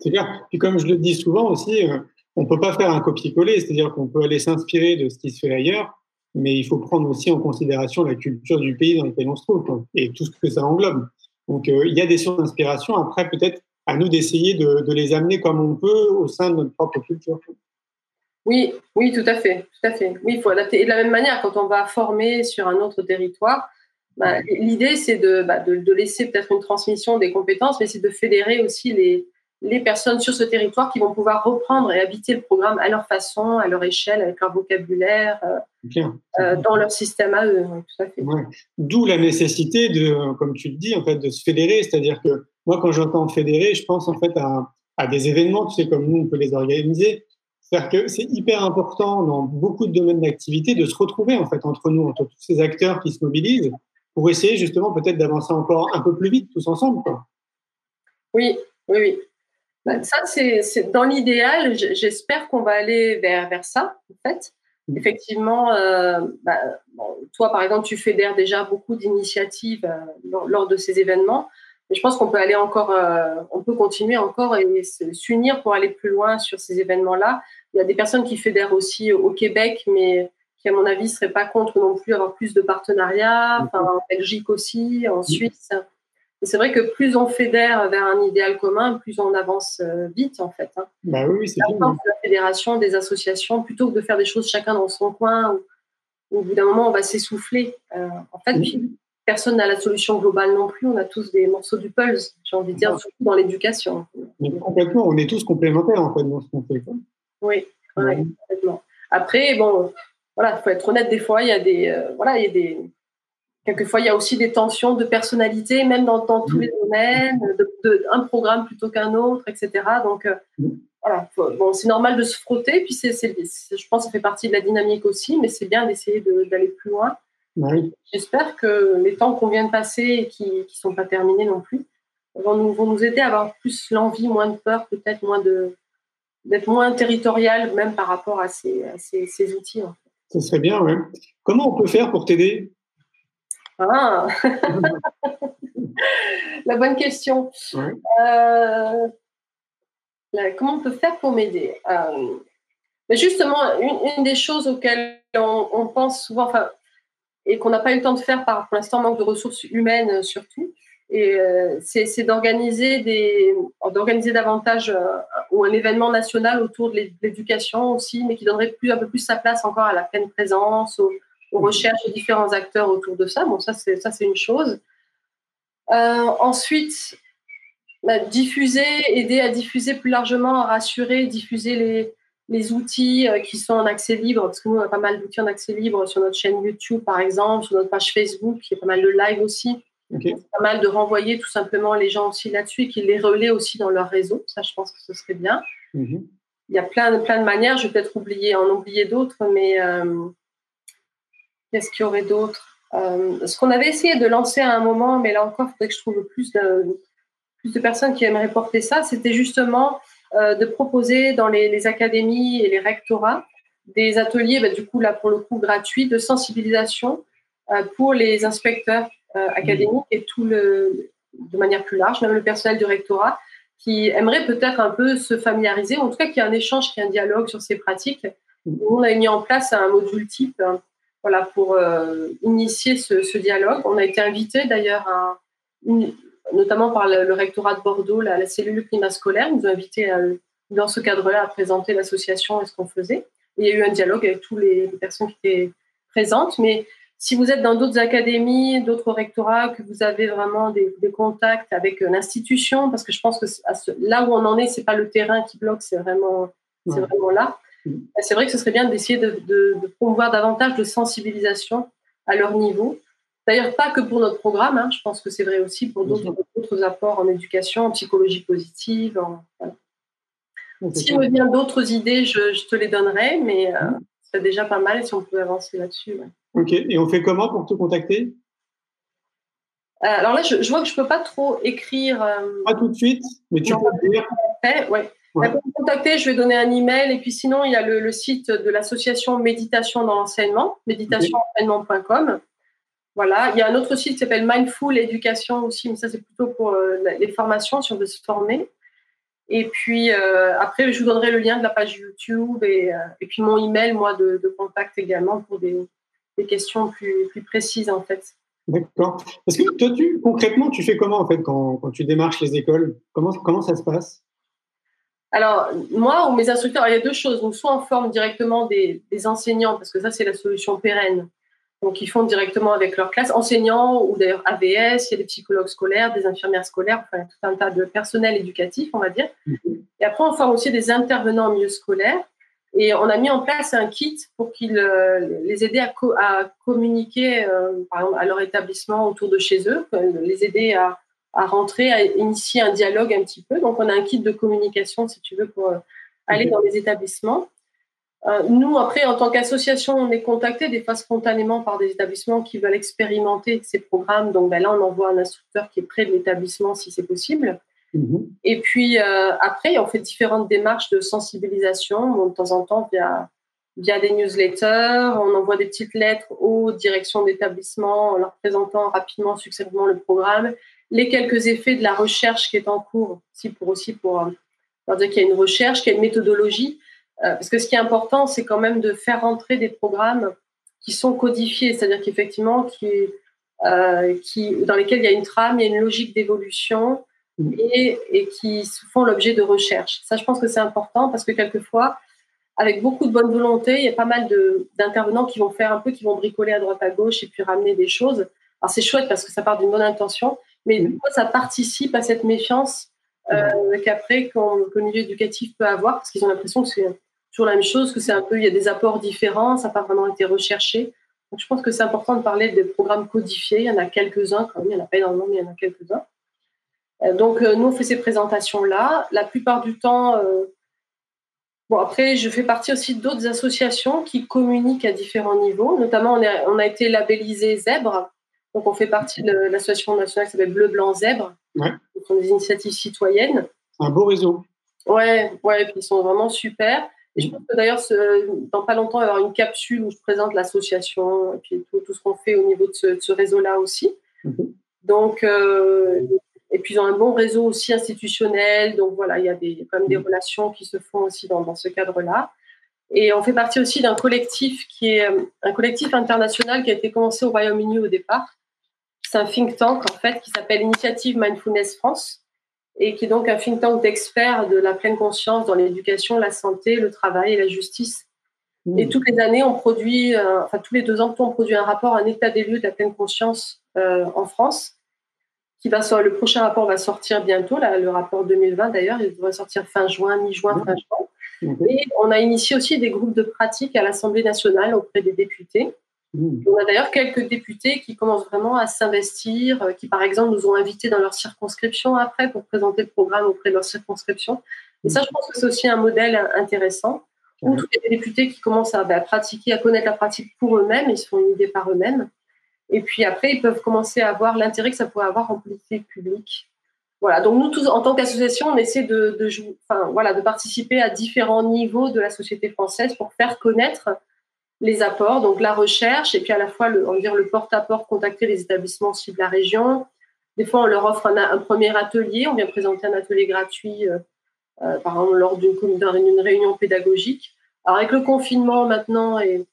C'est bien. Puis comme je le dis souvent aussi, euh, on peut pas faire un copier-coller, c'est-à-dire qu'on peut aller s'inspirer de ce qui se fait ailleurs, mais il faut prendre aussi en considération la culture du pays dans lequel on se trouve et tout ce que ça englobe. Donc, euh, il y a des sources d'inspiration. Après, peut-être à nous d'essayer de, les amener comme on peut au sein de notre propre culture. Oui, oui, tout à fait, tout à fait. Oui, il faut adapter. Et de la même manière, quand on va former sur un autre territoire, bah, l'idée c'est bah, de, de, laisser peut-être une transmission des compétences, mais c'est de fédérer aussi les, les personnes sur ce territoire qui vont pouvoir reprendre et habiter le programme à leur façon, à leur échelle, avec leur vocabulaire, euh, euh, dans leur système à eux. fait. D'où la nécessité de, comme tu le dis, en fait, de se fédérer. C'est-à-dire que moi, quand j'entends fédérer, je pense en fait à, à, des événements, tu sais, comme nous, on peut les organiser. C'est-à-dire que c'est hyper important dans beaucoup de domaines d'activité de se retrouver en fait entre nous, entre tous ces acteurs qui se mobilisent, pour essayer justement peut-être d'avancer encore un peu plus vite tous ensemble. Quoi. Oui, oui, oui. Bah, ça, c'est dans l'idéal. J'espère qu'on va aller vers, vers ça, en fait. Mmh. Effectivement, euh, bah, toi, par exemple, tu fédères déjà beaucoup d'initiatives euh, lors, de ces événements. Et je pense qu'on peut aller encore, euh, on peut continuer encore et s'unir pour aller plus loin sur ces événements-là. Il y a des personnes qui fédèrent aussi au Québec, mais qui, à mon avis, ne seraient pas contre non plus avoir plus de partenariats. Mmh. Enfin, en Belgique aussi, en mmh. C'est vrai que plus on fédère vers un idéal commun, plus on avance euh, vite, en fait. Hein. Bah oui, c'est la fédération, des associations, plutôt que de faire des choses chacun dans son coin, où, au bout d'un moment, on va s'essouffler. Euh, en fait, personne n'a la solution globale non plus. On a tous des morceaux du pulse, j'ai envie de dire, surtout dans l'éducation. Complètement, on est tous complémentaires, en fait, dans ce qu'on fait. Oui, complètement. Après, bon, voilà, il faut être honnête, des fois, il y a des, euh, voilà, il y a des, Quelquefois, il y a aussi des tensions de personnalité, même dans, tous les domaines, de, un programme plutôt qu'un autre, etc. Donc, euh, voilà, bon, c'est normal de se frotter. Puis, c'est, je pense que ça fait partie de la dynamique aussi, mais c'est bien d'essayer d'aller plus loin. J'espère que les temps qu'on vient de passer et qui ne sont pas terminés non plus vont nous, vont nous aider à avoir plus l'envie, moins de peur, peut-être moins de d'être moins territorial, même par rapport à ces, ces, outils. Ça serait bien, oui. Comment on peut faire pour t'aider? Ah. <laughs> La bonne question. Euh, comment on peut faire pour m'aider? Euh, Justement, une, des choses auxquelles on, pense souvent, et qu'on n'a pas eu le temps de faire par pour l'instant manque de ressources humaines euh, surtout, et c'est d'organiser des, d'organiser davantage ou un événement national autour de l'éducation aussi, mais qui donnerait plus un peu plus sa place encore à la pleine présence, au, on recherche différents acteurs autour de ça. Bon, ça, c'est, ça, c'est une chose. Euh, ensuite, bah, diffuser, aider à diffuser plus largement, à rassurer, diffuser les, les outils euh, qui sont en accès libre, parce que nous, on a pas mal d'outils en accès libre sur notre chaîne YouTube, par exemple, sur notre page Facebook, il y a pas mal de live aussi. C'est pas mal de renvoyer tout simplement les gens aussi là-dessus et qu'ils les relaient aussi dans leur réseau. Ça, je pense que ce serait bien. Mm-hmm. Il y a plein, plein de manières. Je vais peut-être oublier, en oublier d'autres, mais euh, Qu'est-ce qu'il y aurait d'autre ce qu'on avait essayé de lancer à un moment, mais là encore, il faudrait que je trouve plus de, personnes qui aimeraient porter ça, c'était justement de proposer dans les, académies et les rectorats des ateliers, bah, du coup, là, pour le coup, gratuits, de sensibilisation pour les inspecteurs académiques et tout le, de manière plus large, même le personnel du rectorat, qui aimerait peut-être un peu se familiariser, en tout cas qu'il y ait un échange, qu'il y ait un dialogue sur ces pratiques. On a mis en place un module type hein, voilà, pour euh, initier ce, dialogue. On a été invité d'ailleurs, notamment par le, rectorat de Bordeaux, la, cellule climat scolaire, nous a invité dans ce cadre-là à présenter l'association et ce qu'on faisait. il y a eu un dialogue avec toutes les, les personnes qui étaient présentes, mais si vous êtes dans d'autres académies, d'autres rectorats, que vous avez vraiment des, contacts avec euh, l'institution, parce que je pense que là où on en est, c'est pas le terrain qui bloque, c'est vraiment, c'est vraiment là. Mm. C'est vrai que ce serait bien d'essayer de, promouvoir davantage de sensibilisation à leur niveau. D'ailleurs, pas que pour notre programme, hein. je pense que c'est vrai aussi pour d'autres apports en éducation, en psychologie positive. Si me vient d'autres idées, je, te les donnerai, mais euh, mm. c'est déjà pas mal si on peut avancer là-dessus. Ok, et on fait comment pour te contacter? Euh, Alors là, je, vois que je ne peux pas trop écrire. Euh, pas tout de suite, mais tu peux dire. Ouais. Pour me contacter, je vais donner un email. Et puis sinon, il y a le, site de l'association Méditation dans l'enseignement, méditationenseignement.com. Voilà. Il y a un autre site qui s'appelle Mindful Education aussi, mais ça, c'est plutôt pour euh, les formations, si on veut se former. Et puis après, je vous donnerai le lien de la page YouTube et, et puis mon email, moi, de, de contact également pour des, des questions plus, plus précises en fait. D'accord. Parce que toi, tu, concrètement, tu fais comment en fait quand, quand tu démarches les écoles? Comment, comment ça se passe? Alors, moi ou mes instructeurs, il y a deux choses. Donc, soit on forme directement des, des enseignants, parce que ça, c'est la solution pérenne. Donc, ils font directement avec leur classe, enseignants ou d'ailleurs AVS, il y a des psychologues scolaires, des infirmières scolaires, enfin, tout un tas de personnel éducatif, on va dire. Mm-hmm. Et après, on forme aussi des intervenants en milieu scolaire et on a mis en place un kit pour qu'ils euh, les aider à, à communiquer, euh, par exemple, à leur établissement autour de chez eux, les aider à, à, rentrer, à initier un dialogue un petit peu. Donc, on a un kit de communication, si tu veux, pour euh, aller dans les établissements. nous, après, en tant qu'association, on est contacté des fois spontanément par des établissements qui veulent expérimenter ces programmes. Donc, ben là, on envoie un instructeur qui est près de l'établissement si c'est possible. Mhm. Et puis euh, après, on fait différentes démarches de sensibilisation, de temps en temps via, via des newsletters, on envoie des petites lettres aux directions d'établissement en leur présentant rapidement, succinctement le programme, les quelques effets de la recherche qui est en cours, aussi pour aussi pour euh, dire qu'il y a une recherche, qu'il y a une méthodologie, euh, parce que ce qui est important, c'est quand même de faire rentrer des programmes qui sont codifiés, c'est-à-dire qu'effectivement, qui, qui, dans lesquels il y a une trame, il y a une logique d'évolution, et, et qui font l'objet de recherches. Ça, je pense que c'est important parce que quelquefois, avec beaucoup de bonne volonté, il y a pas mal d'intervenants qui vont faire un peu, qui vont bricoler à droite à gauche et puis ramener des choses. Alors c'est chouette parce que ça part d'une bonne intention, mais mmh. ça participe à cette méfiance euh, qu'après le milieu éducatif peut avoir parce qu'ils ont l'impression que c'est toujours la même chose, que c'est un peu, il y a des apports différents, ça n'a pas vraiment été recherché. Donc je pense que c'est important de parler des programmes codifiés. Il y en a quelques-uns quand même, il n'y en a pas énormément, mais il y en a quelques-uns. Euh, donc, euh, nous, on fait ces présentations-là. La plupart du temps, bon, après, je fais partie aussi d'autres associations qui communiquent à différents niveaux. Notamment, on, a été labellisé Zèbre. Donc, on fait partie de l'association nationale qui s'appelle Bleu, Blanc, Zèbre. Ouais. Donc, des initiatives citoyennes. Un beau réseau. Ouais, ouais, et puis ils sont vraiment super. Et je pense que d'ailleurs, dans pas longtemps, il y aura une capsule où je présente l'association et puis tout, tout ce qu'on fait au niveau de ce, réseau-là aussi. Mhm. Donc, et puis, ils ont un bon réseau aussi institutionnel. Donc, voilà, il y a des, quand même des mm. relations qui se font aussi dans, dans ce cadre-là. Et on fait partie aussi d'un collectif qui est euh, un collectif international qui a été commencé au Royaume-Uni au départ. C'est un think tank, en fait, qui s'appelle Initiative Mindfulness France et qui est donc un think tank d'experts de la pleine conscience dans l'éducation, la santé, le travail et la justice. Mm. Et toutes les années, on produit, euh, enfin tous les deux ans, on produit un rapport, un état des lieux de la pleine conscience euh, en France va le prochain rapport va sortir bientôt, là, le rapport 2020 d'ailleurs, il devrait sortir fin juin, mi-juin, fin juin. Et on a initié aussi des groupes de pratique à l'Assemblée nationale auprès des députés. On a d'ailleurs quelques députés qui commencent vraiment à s'investir, euh, qui par exemple nous ont invités dans leur circonscription après pour présenter le programme auprès de leur circonscription. Et ça, je pense que c'est aussi un modèle intéressant tous les députés qui commencent à, bah, pratiquer, à connaître la pratique pour eux-mêmes, ils se font une idée par eux-mêmes. Et puis après, ils peuvent commencer à voir l'intérêt que ça pourrait avoir en politique publique. Voilà. Donc nous tous, en tant qu'association, on essaie de, de, enfin, voilà, de participer à différents niveaux de la société française pour faire connaître les apports, donc la recherche, et puis à la fois le, on dire le porte-à-porte, contacter les établissements aussi de la région. Des fois, on leur offre un, premier atelier, on vient présenter un atelier gratuit, euh, euh, par exemple lors d'une réunion pédagogique. Alors avec le confinement maintenant et,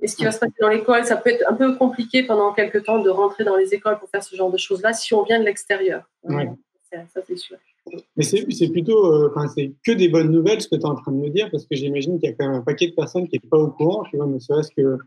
et ce qui va se passer dans l'école, ça peut être un peu compliqué pendant quelques temps de rentrer dans les écoles pour faire ce genre de choses-là si on vient de l'extérieur. Ça, c'est sûr. Mais c'est plutôt, euh, c'est que des bonnes nouvelles ce que tu es en train de me dire, parce que j'imagine qu'il y a quand même un paquet de personnes qui n'est pas au courant, tu vois, ne serait-ce que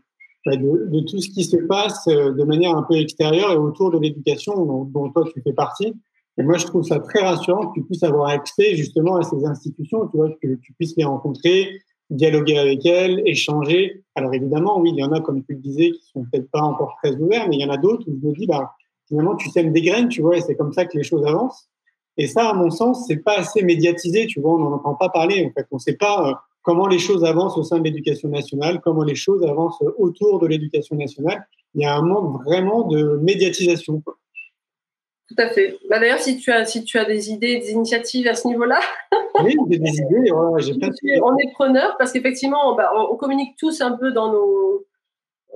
bah, de, tout ce qui se passe euh, de manière un peu extérieure et autour de l'éducation dont, toi tu fais partie. Et moi, je trouve ça très rassurant que tu puisses avoir accès justement à ces institutions, tu vois, que tu puisses les rencontrer, dialoguer avec elles, échanger. Alors évidemment, oui, il y en a, comme tu le disais, qui sont peut-être pas encore très ouverts, mais il y en a d'autres où je me dis, bah, finalement, tu sèmes des graines, tu vois, et c'est comme ça que les choses avancent. Et ça, à mon sens, c'est pas assez médiatisé, tu vois, on n'en entend pas parler, en fait. On ne sait pas euh, comment les choses avancent au sein de l'éducation nationale, comment les choses avancent autour de l'éducation nationale. Il y a un manque vraiment de médiatisation. Tout à fait. Bah, D'ailleurs, si, tu as, si tu as des idées, des initiatives à ce niveau-là, oui, des, idées, j'ai <laughs> de... on est preneur parce qu'effectivement, bah, on, communique tous un peu dans nos,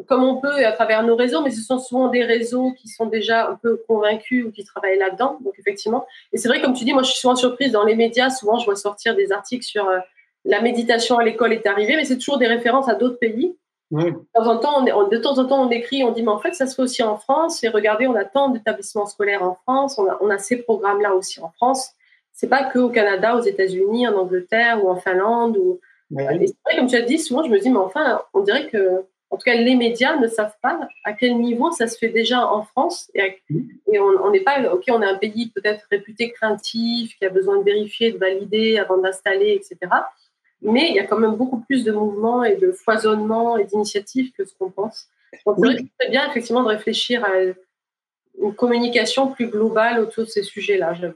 comme on peut et à travers nos réseaux, mais ce sont souvent des réseaux qui sont déjà un peu convaincus ou qui travaillent là-dedans. Donc effectivement, et c'est vrai comme tu dis, moi je suis souvent surprise dans les médias. Souvent, je vois sortir des articles sur euh, la méditation à l'école est arrivée, mais c'est toujours des références à d'autres pays. De, temps en temps, on, de temps en temps, on écrit, on dit, mais en fait, ça se fait aussi en France. Et regardez, on a tant d'établissements scolaires en France, on a, on a ces programmes-là aussi en France. C'est pas que au Canada, aux États-Unis, en Angleterre ou en Finlande. Ou... c'est vrai, comme tu as dit, souvent, je me dis, mais enfin, on dirait que en tout cas, les médias ne savent pas à quel niveau ça se fait déjà en France. Et, et on n'est pas, OK, on est un pays peut-être réputé craintif, qui a besoin de vérifier, de valider avant d'installer, etc. Mais il y a quand même beaucoup plus de mouvements et de foisonnement et d'initiatives que ce qu'on pense. Donc, c'est bien effectivement de réfléchir à une communication plus globale autour de ces sujets-là, j'avoue.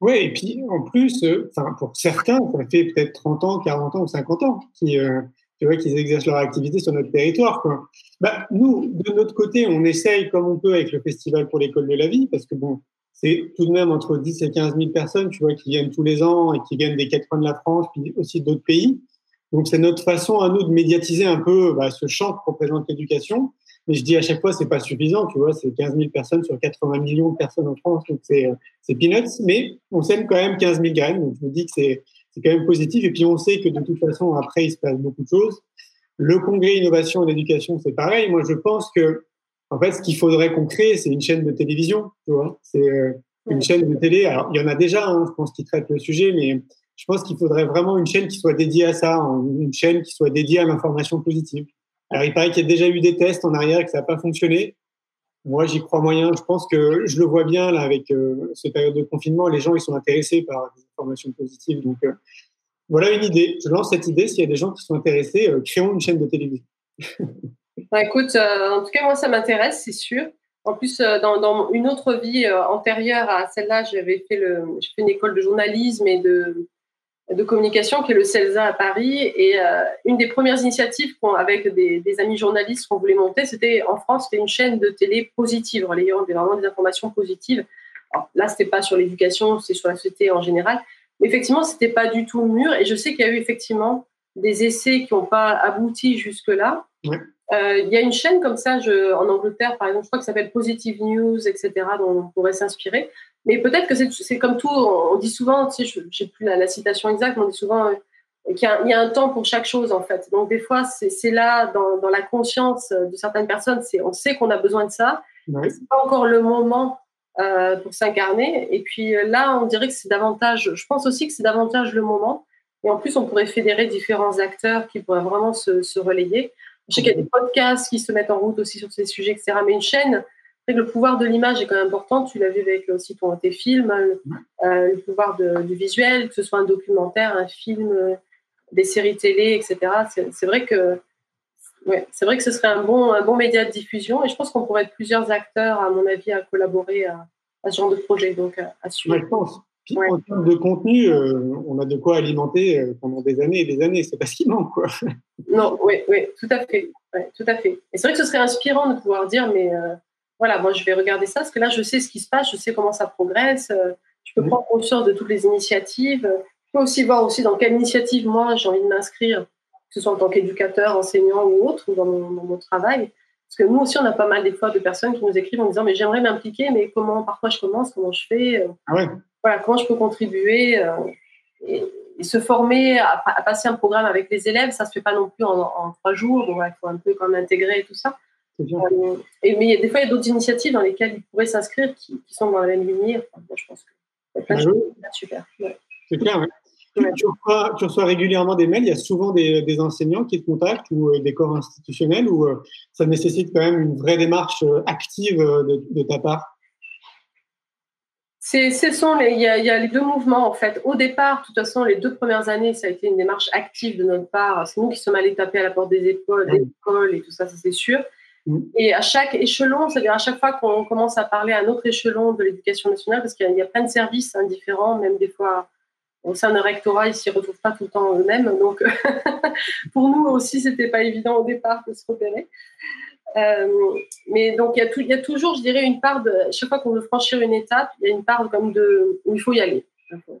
Oui, et puis en plus, euh, pour certains, ça fait peut-être 30 ans, 40 ans ou 50 ans qui, euh, tu vois, qu'ils exercent leur activité sur notre territoire. Quoi. Bah, nous, de notre côté, on essaye comme on peut avec le Festival pour l'école de la vie, parce que bon, c'est tout de même entre 10 et 15 000 personnes, tu vois, qui viennent tous les ans et qui viennent des quatre coins de la France, puis aussi d'autres pays. Donc, c'est notre façon à nous de médiatiser un peu bah, ce champ que représente l'éducation. Mais je dis à chaque fois, c'est pas suffisant, tu vois, c'est 15 000 personnes sur 80 millions de personnes en France, donc c'est, euh, peanuts, mais on sème quand même 15 000 graines, donc je me dis que c'est, c'est quand même positif. Et puis on sait que de toute façon, après, il se passe beaucoup de choses. Le congrès innovation et éducation, c'est pareil. Moi, je pense que, en fait, ce qu'il faudrait qu'on crée, c'est une chaîne de télévision, tu vois. C'est euh, une chaîne de télé. Alors, il y en a déjà, hein, je pense, qui traite le sujet, mais je pense qu'il faudrait vraiment une chaîne qui soit dédiée à ça, hein, une chaîne qui soit dédiée à l'information positive. Alors, il paraît qu'il y a déjà eu des tests en arrière et que ça n'a pas fonctionné. Moi, j'y crois moyen. Je pense que je le vois bien là avec euh, cette période de confinement. Les gens, ils sont intéressés par des informations positives. Donc, euh, voilà une idée. Je lance cette idée. S'il y a des gens qui sont intéressés, euh, créons une chaîne de télévision. <laughs> bah, écoute, en tout cas, moi, ça m'intéresse, c'est sûr. En plus, dans, une autre vie antérieure à celle-là, j'avais fait, le, fait une école de journalisme et de, de communication qui est le CELSA à Paris. Et euh, une des premières initiatives avec des, amis journalistes qu'on voulait monter, c'était en France, c'était une chaîne de télé positive, relayant vraiment des informations positives. Alors, là, c'était pas sur l'éducation, c'est sur la société en général. Mais effectivement, c'était pas du tout mûr. Et je sais qu'il y a eu effectivement des essais qui n'ont pas abouti jusque-là. Il y a une chaîne comme ça je, en Angleterre, par exemple, je crois que ça s'appelle Positive News, etc., dont on pourrait s'inspirer. Mais peut-être que c'est comme tout, on dit souvent, tu sais, je n'ai plus la, citation exacte, mais on dit souvent euh, qu'il y, a un temps pour chaque chose, en fait. Donc, des fois, c'est là, dans, dans, la conscience de certaines personnes, on sait qu'on a besoin de ça. Ouais. Ce n'est pas encore le moment euh, pour s'incarner. Et puis euh, là, on dirait que c'est davantage, je pense aussi que c'est davantage le moment. Et en plus, on pourrait fédérer différents acteurs qui pourraient vraiment se, se relayer. Je sais qu'il y a des podcasts qui se mettent en route aussi sur ces sujets, etc. Mais une chaîne, le pouvoir de l'image est quand même important. Tu l'as vu avec aussi ton, tes films, le, euh, le pouvoir du visuel, que ce soit un documentaire, un film, euh, des séries télé, etc. C'est vrai que c'est vrai que ce serait un bon, un bon média de diffusion et je pense qu'on pourrait être plusieurs acteurs, à mon avis, à collaborer à, ce genre de projet. Donc, à, suivre. je pense. Puis en termes de contenu, on a de quoi alimenter pendant des années et des années. C'est pas ce qui manque, quoi. Non, oui, oui, tout à fait. tout à fait. Et c'est vrai que ce serait inspirant de pouvoir dire, mais voilà, moi je vais regarder ça, parce que là je sais ce qui se passe, je sais comment ça progresse, je peux prendre conscience de toutes les initiatives. Je peux aussi voir aussi dans quelle initiative moi j'ai envie de m'inscrire, que ce soit en tant qu'éducateur, enseignant ou autre, ou dans mon, travail. Parce que nous aussi, on a pas mal des fois de personnes qui nous écrivent en disant mais j'aimerais m'impliquer, mais comment, parfois je commence, comment je fais, ah voilà, comment je peux contribuer euh, et, se former à, passer un programme avec les élèves, ça se fait pas non plus en, trois jours, donc il faut un peu quand même intégrer tout ça. Euh, et, mais des fois, il y a d'autres initiatives dans lesquelles ils pourraient s'inscrire qui, sont dans la même lignée. je pense que c'est ah super. C'est clair, Tu, reçois, régulièrement des mails, il y a souvent des, enseignants qui te contactent ou euh, des corps institutionnels où euh, ça nécessite quand même une vraie démarche active de, ta part? C'est, sont il, y a, les deux mouvements en fait. Au départ, de toute façon, les deux premières années, ça a été une démarche active de notre part. C'est nous qui sommes allés taper à la porte des écoles, des écoles et tout ça, ça c'est sûr. Mm. Et à chaque échelon, c'est-à-dire à chaque fois qu'on commence à parler à un autre échelon de l'éducation nationale, parce qu'il y, a plein de services hein, différents, même des fois au sein d'un rectorat, ils ne s'y retrouvent pas tout le temps eux-mêmes. Donc, <laughs> pour nous aussi, ce n'était pas évident au départ de se repérer. Euh, mais donc, il y, a il y, a toujours, je dirais, une part de. Chaque fois qu'on veut franchir une étape, il y a une part comme de où il faut y aller.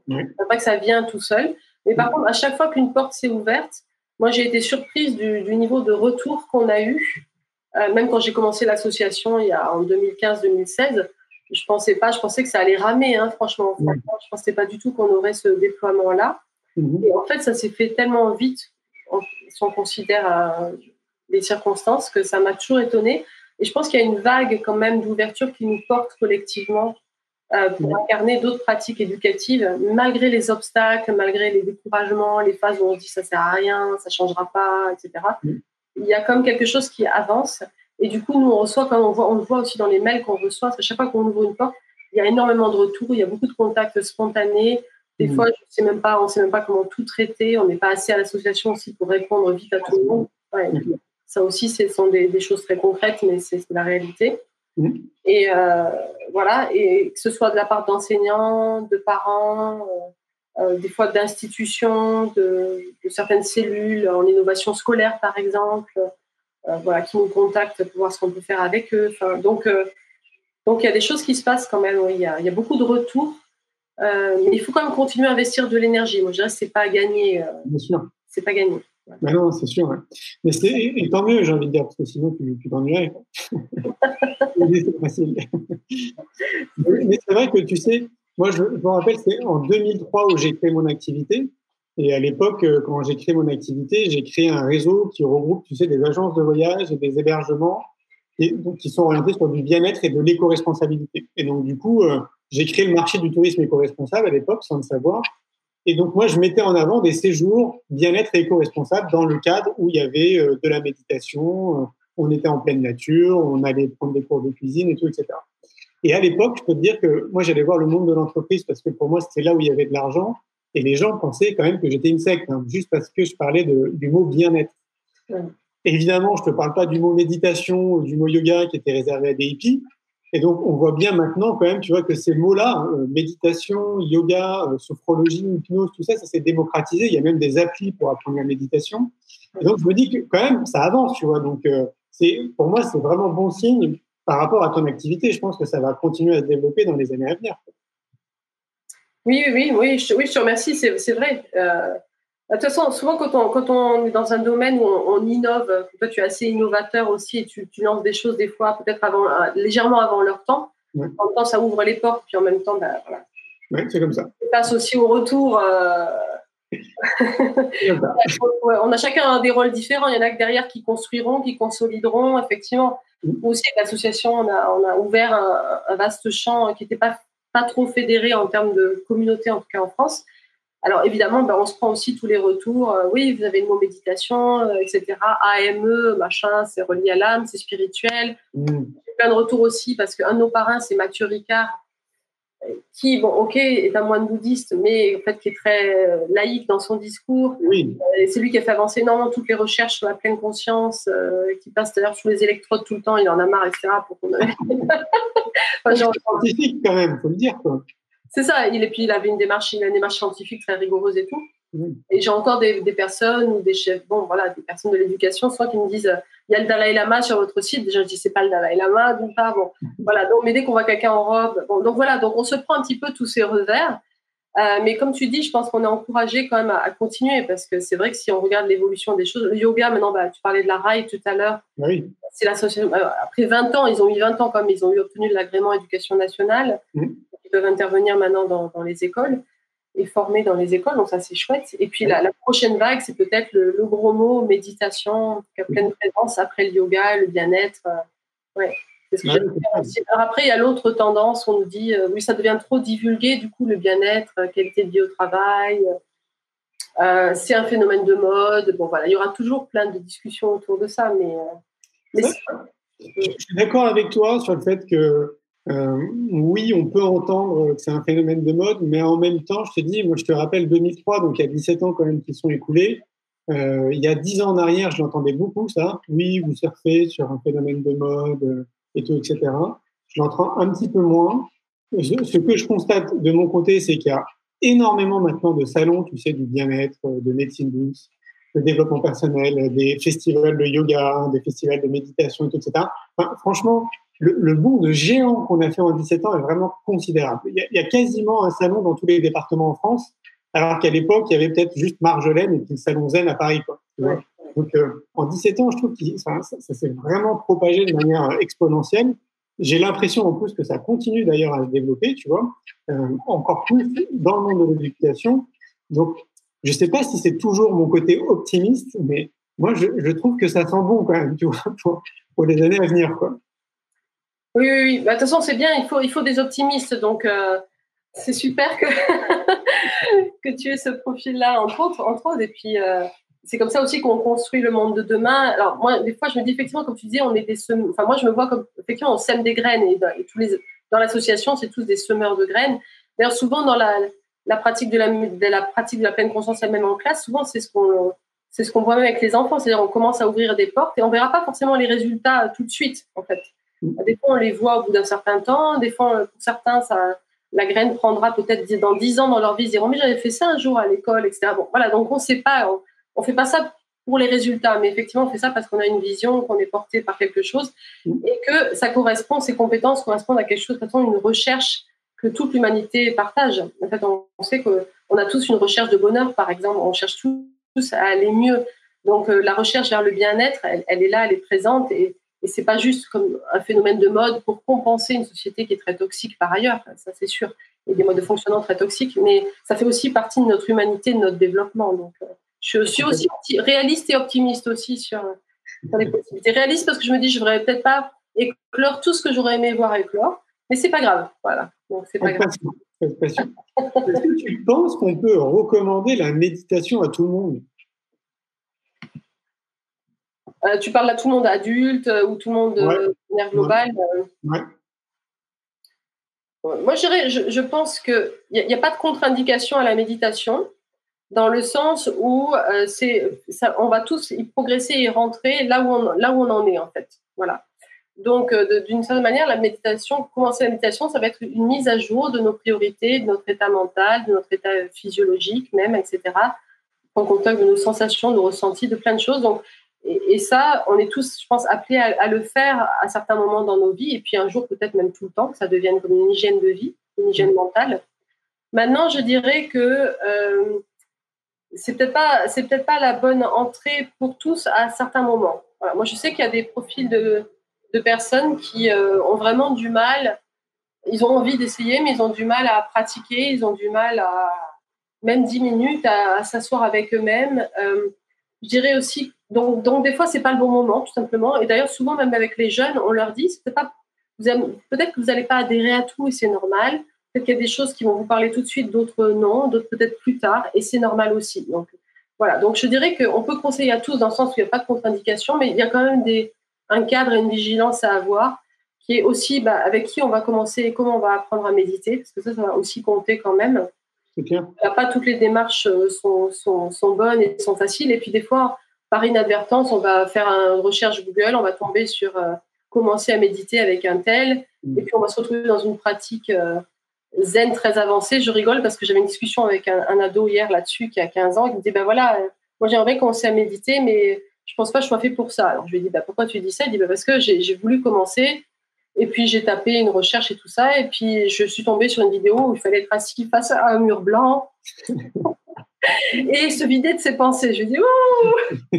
Mm. Pas que ça vient tout seul. Mais par contre, à chaque fois qu'une porte s'est ouverte, moi, j'ai été surprise du, du niveau de retour qu'on a eu euh, même quand j'ai commencé l'association il y a en 2015-2016, je pensais pas, je pensais que ça allait ramer, hein, franchement. Je Je pensais pas du tout qu'on aurait ce déploiement-là. Mhm. Et en fait, ça s'est fait tellement vite, si on considère euh, les circonstances, que ça m'a toujours étonné. Et je pense qu'il y a une vague quand même d'ouverture qui nous porte collectivement euh, pour incarner d'autres pratiques éducatives, malgré les obstacles, malgré les découragements, les phases où on se dit ça sert à rien, ça changera pas, etc il y a comme quelque chose qui avance. Et du coup, nous, on reçoit, comme on, voit, on le voit aussi dans les mails qu'on reçoit, à chaque fois qu'on ouvre une porte, il y a énormément de retours, il y a beaucoup de contacts spontanés. Des mmh. fois, je sais même pas, on ne sait même pas comment tout traiter. On n'est pas assez à l'association aussi pour répondre vite à tout le monde. Mmh. Ça aussi, ce sont des, choses très concrètes, mais c'est la réalité. Mmh. Et euh, voilà, et que ce soit de la part d'enseignants, de parents, euh, euh, des fois d'institutions, de, certaines cellules en innovation scolaire, par exemple, euh, voilà, qui nous contactent pour voir ce qu'on peut faire avec eux. Enfin, donc, donc, il y a des choses qui se passent quand même. Il, y a, il, y a, beaucoup de retours. mais il faut quand même continuer à investir de l'énergie. Moi, je dirais que ce n'est pas gagné. Bien sûr. C'est pas gagné. Bah non, c'est sûr. Mais c'est, et tant mieux, j'ai envie de dire, parce que sinon, tu, tu t'ennuierais. <laughs> c'est facile. mais c'est vrai que tu sais, moi, je, me rappelle, c'est en 2003 où j'ai créé mon activité. Et à l'époque, euh, quand j'ai créé mon activité, j'ai créé un réseau qui regroupe, tu sais, des agences de voyage et des hébergements et, donc, qui sont orientés sur du bien-être et de l'éco-responsabilité. Et donc, du coup, euh, j'ai créé le marché du tourisme éco-responsable à l'époque, sans le savoir. Et donc, moi, je mettais en avant des séjours bien-être et éco-responsable dans le cadre où il y avait euh, de la méditation, on était en pleine nature, on allait prendre des cours de cuisine et tout, etc. Et à l'époque, je peux te dire que moi, j'allais voir le monde de l'entreprise parce que pour moi, c'était là où il y avait de l'argent. Et les gens pensaient quand même que j'étais une secte, hein, juste parce que je parlais de, du mot bien-être. Évidemment, je ne te parle pas du mot méditation ou du mot yoga qui était réservé à des hippies. Et donc, on voit bien maintenant quand même, tu vois, que ces mots-là, euh, méditation, yoga, euh, sophrologie, hypnose, tout ça, ça s'est démocratisé. Il y a même des applis pour apprendre la méditation. Et donc, je me dis que quand même, ça avance, tu vois. Donc, euh, pour moi, c'est vraiment bon signe par rapport à ton activité, je pense que ça va continuer à se développer dans les années à venir. Oui, oui, oui, oui, je te remercie, c'est vrai. Euh, de toute façon, souvent quand on, quand on est dans un domaine où on, innove, toi tu es assez innovateur aussi et tu, lances des choses des fois peut-être avant, euh, légèrement avant leur temps. En même temps, ça ouvre les portes, puis en même temps, bah, voilà. C'est comme ça. Ça passe aussi au retour. Euh, <laughs> on a chacun des rôles différents. Il y en a que derrière qui construiront, qui consolideront, effectivement. Aussi, l'association, on a, on a ouvert un, vaste champ qui n'était pas, pas trop fédéré en termes de communauté, en tout cas en France. Alors évidemment, ben, on se prend aussi tous les retours. Euh, oui, vous avez le mot méditation, euh, etc. AME, machin, c'est relié à l'âme, c'est spirituel. Mm. Plein de retours aussi parce qu'un de nos parrains, c'est Mathieu Ricard, qui, bon, ok, est un moine bouddhiste, mais en fait qui est très euh, laïque dans son discours. Oui. Euh, c'est lui qui a fait avancer énormément toutes les recherches sur la pleine conscience, euh, qui passe d'ailleurs sous les électrodes tout le temps, il en a marre, etc. Pour qu'on <laughs> <laughs> enfin, genre... scientifique quand même, faut le dire. Quoi. C'est ça. Il, et puis, il avait une démarche, une démarche scientifique très rigoureuse et tout. Et j'ai encore des, personnes ou des chefs, bon, voilà, des personnes de l'éducation, soit qui me disent il y a le Dalai Lama sur votre site. Déjà, je dis c'est pas le Dalai Lama, d'une part. Bon, <laughs> voilà. Donc, mais dès qu'on voit quelqu'un en robe, bon, donc voilà. Donc, on se prend un petit peu tous ces revers. Euh, mais comme tu dis, je pense qu'on est encouragé quand même à, continuer parce que c'est vrai que si on regarde l'évolution des choses, le yoga, maintenant, bah, tu parlais de la RAI tout à l'heure. Oui. C'est l'association. Euh, après 20 ans, ils ont eu 20 ans comme ils ont eu obtenu l'agrément éducation nationale. Mmh. Ils peuvent intervenir maintenant dans, dans, les écoles et former dans les écoles, donc ça c'est chouette. Et puis la, prochaine vague, c'est peut-être le, gros mot méditation, qui a pleine présence après le yoga, le bien-être. Euh, ouais. Alors après, il y a l'autre tendance, on nous dit, euh, oui, ça devient trop divulgué, du coup, le bien-être, qualité de vie au travail, euh, c'est un phénomène de mode. Bon, voilà, il y aura toujours plein de discussions autour de ça, mais. je suis d'accord avec toi sur le fait que, oui, on peut entendre que c'est un phénomène de mode, mais en même temps, je te dis, moi, je te rappelle 2003, donc il y a 17 ans quand même qui sont écoulés. il y a 10 ans en arrière, je l'entendais beaucoup, ça. Oui, vous surfez sur un phénomène de mode et tout, etc. Je l'entends un petit peu moins. Ce que je constate de mon côté, c'est qu'il y a énormément maintenant de salons, tu sais, du bien-être, de médecine douce, de développement personnel, des festivals de yoga, des festivals de méditation, etc. franchement, le, le bond de géant qu'on a fait en 17 ans est vraiment considérable. Il y, a, quasiment un salon dans tous les départements en France, alors qu'à l'époque, il y avait peut-être juste Marjolaine et puis le salon Zen à Paris. Quoi, donc, euh, en 17 ans, je trouve que ça, s'est vraiment propagé de manière euh, exponentielle. J'ai l'impression en plus que ça continue d'ailleurs à se développer, tu vois, euh, encore plus dans le monde de l'éducation. Donc, je ne sais pas si c'est toujours mon côté optimiste, mais moi, je, trouve que ça sent bon quand même, tu vois, pour, les années à venir, quoi. Oui, oui, oui. Bah, de toute façon, c'est bien, il faut, il faut des optimistes. Donc, c'est super que, <laughs> que tu aies ce profil-là, entre autres, entre. Et puis, c'est comme ça aussi qu'on construit le monde de demain. Alors, moi, des fois, je me dis effectivement, comme tu disais, on est des semeurs. Enfin, moi, je me vois comme effectivement, on sème des graines et, tous les, dans l'association, c'est tous des semeurs de graines. D'ailleurs, souvent, dans la, la pratique de la, de la pratique de la pleine conscience elle-même en classe, souvent, c'est ce qu'on c'est ce qu'on voit même avec les enfants, c'est-à-dire on commence à ouvrir des portes et on verra pas forcément les résultats tout de suite, en fait. Mm. Des fois, on les voit au bout d'un certain temps, des fois, pour certains, ça, la graine prendra peut-être dans dix ans dans leur vie, ils diront, mais j'avais fait ça un jour à l'école, etc. Bon, voilà, donc on ne sait pas, on fait pas ça pour les résultats, mais effectivement, on fait ça parce qu'on a une vision, qu'on est porté par quelque chose et que ça correspond, ces compétences correspondent à quelque chose, de une recherche que toute l'humanité partage. En fait, on, sait qu'on a tous une recherche de bonheur, par exemple, on cherche tous à aller mieux. Donc, euh, la recherche vers le bien-être, elle, est là, elle est présente et, et c'est pas juste comme un phénomène de mode pour compenser une société qui est très toxique par ailleurs, ça c'est sûr. A des modes de fonctionnement très toxiques, mais ça fait aussi partie de notre humanité, de notre développement. Donc, euh, je suis aussi réaliste et optimiste aussi sur, les possibilités. Réaliste parce que je me dis, je ne voudrais peut-être pas éclore tout ce que j'aurais aimé voir éclore, mais c'est pas grave. Voilà. Donc, c'est pas grave. Est-ce que tu penses qu'on peut recommander la méditation à tout le monde? Euh, Tu parles à tout le monde adulte euh, ou tout le monde euh, ouais. global ouais. Moi, je, je, pense qu'il n'y a, a, pas de contre-indication à la méditation dans le sens où euh, ça, on va tous y progresser et rentrer là où on, là où on en est en fait. Voilà. Donc, euh, d'une certaine manière, la méditation, commencer la méditation, ça va être une mise à jour de nos priorités, de notre état mental, de notre état physiologique même, etc. En contact de nos sensations, de nos ressentis, de plein de choses. Donc, et, ça, on est tous, je pense, appelés à, le faire à certains moments dans nos vies, et puis un jour, peut-être même tout le temps, que ça devienne comme une hygiène de vie, une hygiène mentale. Maintenant, je dirais que euh, c'est peut-être pas peut-être pas la bonne entrée pour tous à certains moments. Moi, je sais qu'il y a des profils de, de personnes qui euh, ont vraiment du mal. Ils ont envie d'essayer, mais ils ont du mal à pratiquer. Ils ont du mal à même 10 minutes à, s'asseoir avec eux-mêmes. Euh, je dirais aussi donc donc des fois c'est pas le bon moment tout simplement. Et d'ailleurs souvent même avec les jeunes, on leur dit peut-être que vous n'allez pas adhérer à tout et c'est normal. Peut-être qu'il y a des choses qui vont vous parler tout de suite, d'autres non, d'autres peut-être plus tard, et c'est normal aussi. Donc voilà, donc je dirais qu'on peut conseiller à tous dans le sens où il n'y a pas de contre-indication, mais il y a quand même des, un cadre et une vigilance à avoir, qui est aussi bah, avec qui on va commencer et comment on va apprendre à méditer, parce que ça, ça va aussi compter quand même. Pas toutes les démarches euh, sont, sont, sont, bonnes et sont faciles, et puis des fois, par inadvertance, on va faire une recherche Google, on va tomber sur euh, commencer à méditer avec un tel, mm. et puis on va se retrouver dans une pratique. Euh, zen très avancé. Je rigole parce que j'avais une discussion avec un, ado hier là-dessus qui a 15 ans. Il me dit, ben voilà, moi j'aimerais commencer à méditer, mais je pense pas que je sois fait pour ça. Alors je lui ai dit, bah, pourquoi tu dis ça? Il dit, bah, parce que j'ai voulu commencer, et puis j'ai tapé une recherche et tout ça, et puis je suis tombée sur une vidéo où il fallait être assis face à un mur blanc <laughs> et se vider de ses pensées. Je lui dis, oh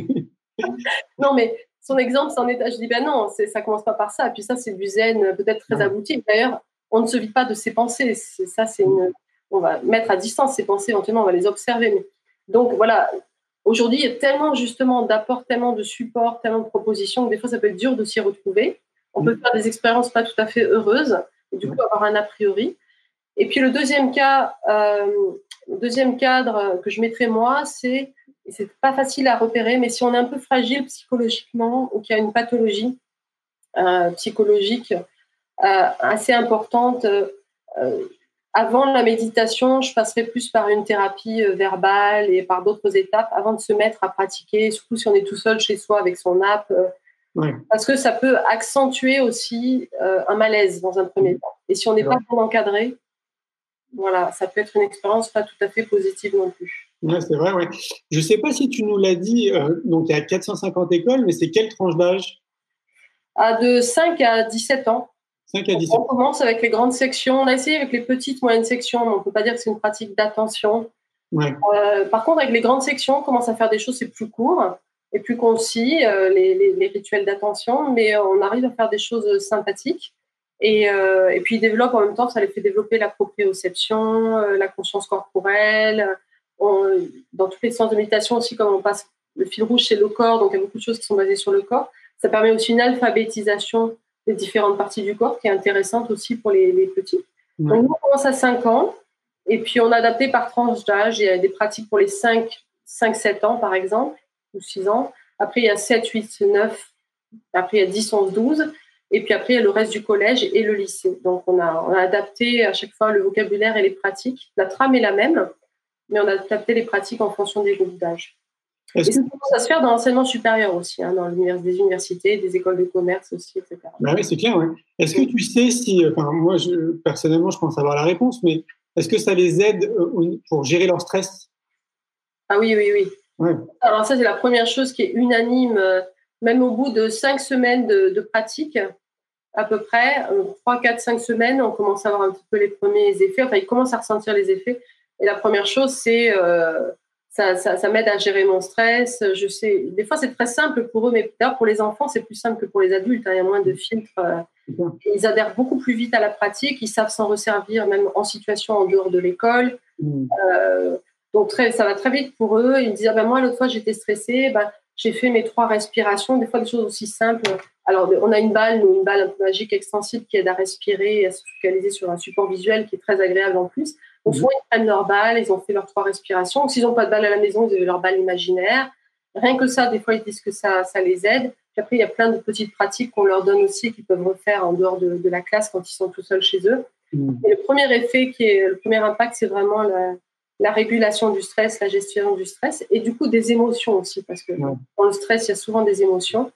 Non, mais son exemple, c'est en état. Je dis, ben non, ça commence pas par ça. Et puis ça, c'est du zen peut-être très abouti. D'ailleurs, on ne se vide pas de ses pensées. Ça, c'est une. On va mettre à distance ses pensées, éventuellement, on va les observer. Donc voilà, aujourd'hui, il y a tellement justement d'apports, tellement de supports, tellement de propositions que des fois, ça peut être dur de s'y retrouver. On peut faire des expériences pas tout à fait heureuses, et du coup avoir un a priori. Et puis le deuxième cas, euh, deuxième cadre que je mettrais moi, c'est c'est pas facile à repérer, mais si on est un peu fragile psychologiquement ou qu'il y a une pathologie euh, psychologique euh, assez importante, avant la méditation, je passerai plus par une thérapie verbale et par d'autres étapes avant de se mettre à pratiquer, surtout si on est tout seul chez soi avec son app parce que ça peut accentuer aussi euh, un malaise dans un premier temps. Et si on n'est pas bien encadré, voilà, ça peut être une expérience pas tout à fait positive non plus. Ouais, c'est vrai, oui. Je ne sais pas si tu nous l'as dit, euh, donc il y a 450 écoles, mais c'est quelle tranche d'âge? Ah, De 5 à 17 ans. 5 à 17 On commence avec les grandes sections. On a essayé avec les petites, moyennes sections, mais on ne peut pas dire que c'est une pratique d'attention. Ouais. Euh, par contre, avec les grandes sections, on commence à faire des choses, c'est plus court et plus concis, euh, les, les, rituels d'attention, mais on arrive à faire des choses sympathiques. Et, euh, et puis ils développent en même temps, ça les fait développer la proprioception, euh, la conscience corporelle. dans toutes les séances de méditation aussi, comme on passe le fil rouge, c'est le corps, donc il y a beaucoup de choses qui sont basées sur le corps. Ça permet aussi une alphabétisation des différentes parties du corps qui est intéressante aussi pour les, les petits. Donc nous, on commence à 5 ans, et puis on a adapté par tranche d'âge. Il y a des pratiques pour les 5-7 ans, par exemple ou 6 ans. Après, il y a 7, 8, 9. Après, il y a 10, 11, 12. Et puis après, il y a le reste du collège et le lycée. Donc, on a, on a adapté à chaque fois le vocabulaire et les pratiques. La trame est la même, mais on a adapté les pratiques en fonction des groupes d'âge. Et ça commence à se faire dans l'enseignement supérieur aussi, hein, dans des universités, des écoles de commerce aussi, etc. Bah oui, c'est clair. Ouais. Est-ce que tu sais si, enfin, moi, je, personnellement, je pense avoir la réponse, mais est-ce que ça les aide euh, pour gérer leur stress? Ah oui, oui, oui. Alors ça, c'est la première chose qui est unanime, euh, même au bout de cinq semaines de, pratique, à peu près, euh, trois, quatre, cinq semaines, on commence à avoir un petit peu les premiers effets, enfin, ils commencent à ressentir les effets. Et la première chose, c'est euh, ça, ça, m'aide à gérer mon stress. Je sais, des fois, c'est très simple pour eux, mais d'ailleurs, pour les enfants, c'est plus simple que pour les adultes. Hein. il y a moins de filtres. ils adhèrent beaucoup plus vite à la pratique. Ils savent s'en resservir, même en situation en dehors de l'école. Mmh. Donc très, ça va très vite pour eux. Ils me disent ah ben moi l'autre fois j'étais stressée, ben, j'ai fait mes trois respirations, des fois des choses aussi simples. Alors on a une balle, une balle un peu magique extensible qui aide à respirer et à se focaliser sur un support visuel qui est très agréable en plus. Donc mhm. soit ils prennent leur balle, ils ont fait leurs trois respirations. S'ils n'ont pas de balle à la maison, ils ont leur balle imaginaire. Rien que ça, des fois ils disent que ça, ça les aide. Puis après il y a plein de petites pratiques qu'on leur donne aussi qu'ils peuvent refaire en dehors de, de, la classe quand ils sont tout seuls chez eux. Mhm. Et le premier effet qui est le premier impact, c'est vraiment la, la régulation du stress, la gestion du stress et du coup des émotions aussi, parce que dans le stress, il y a souvent des émotions.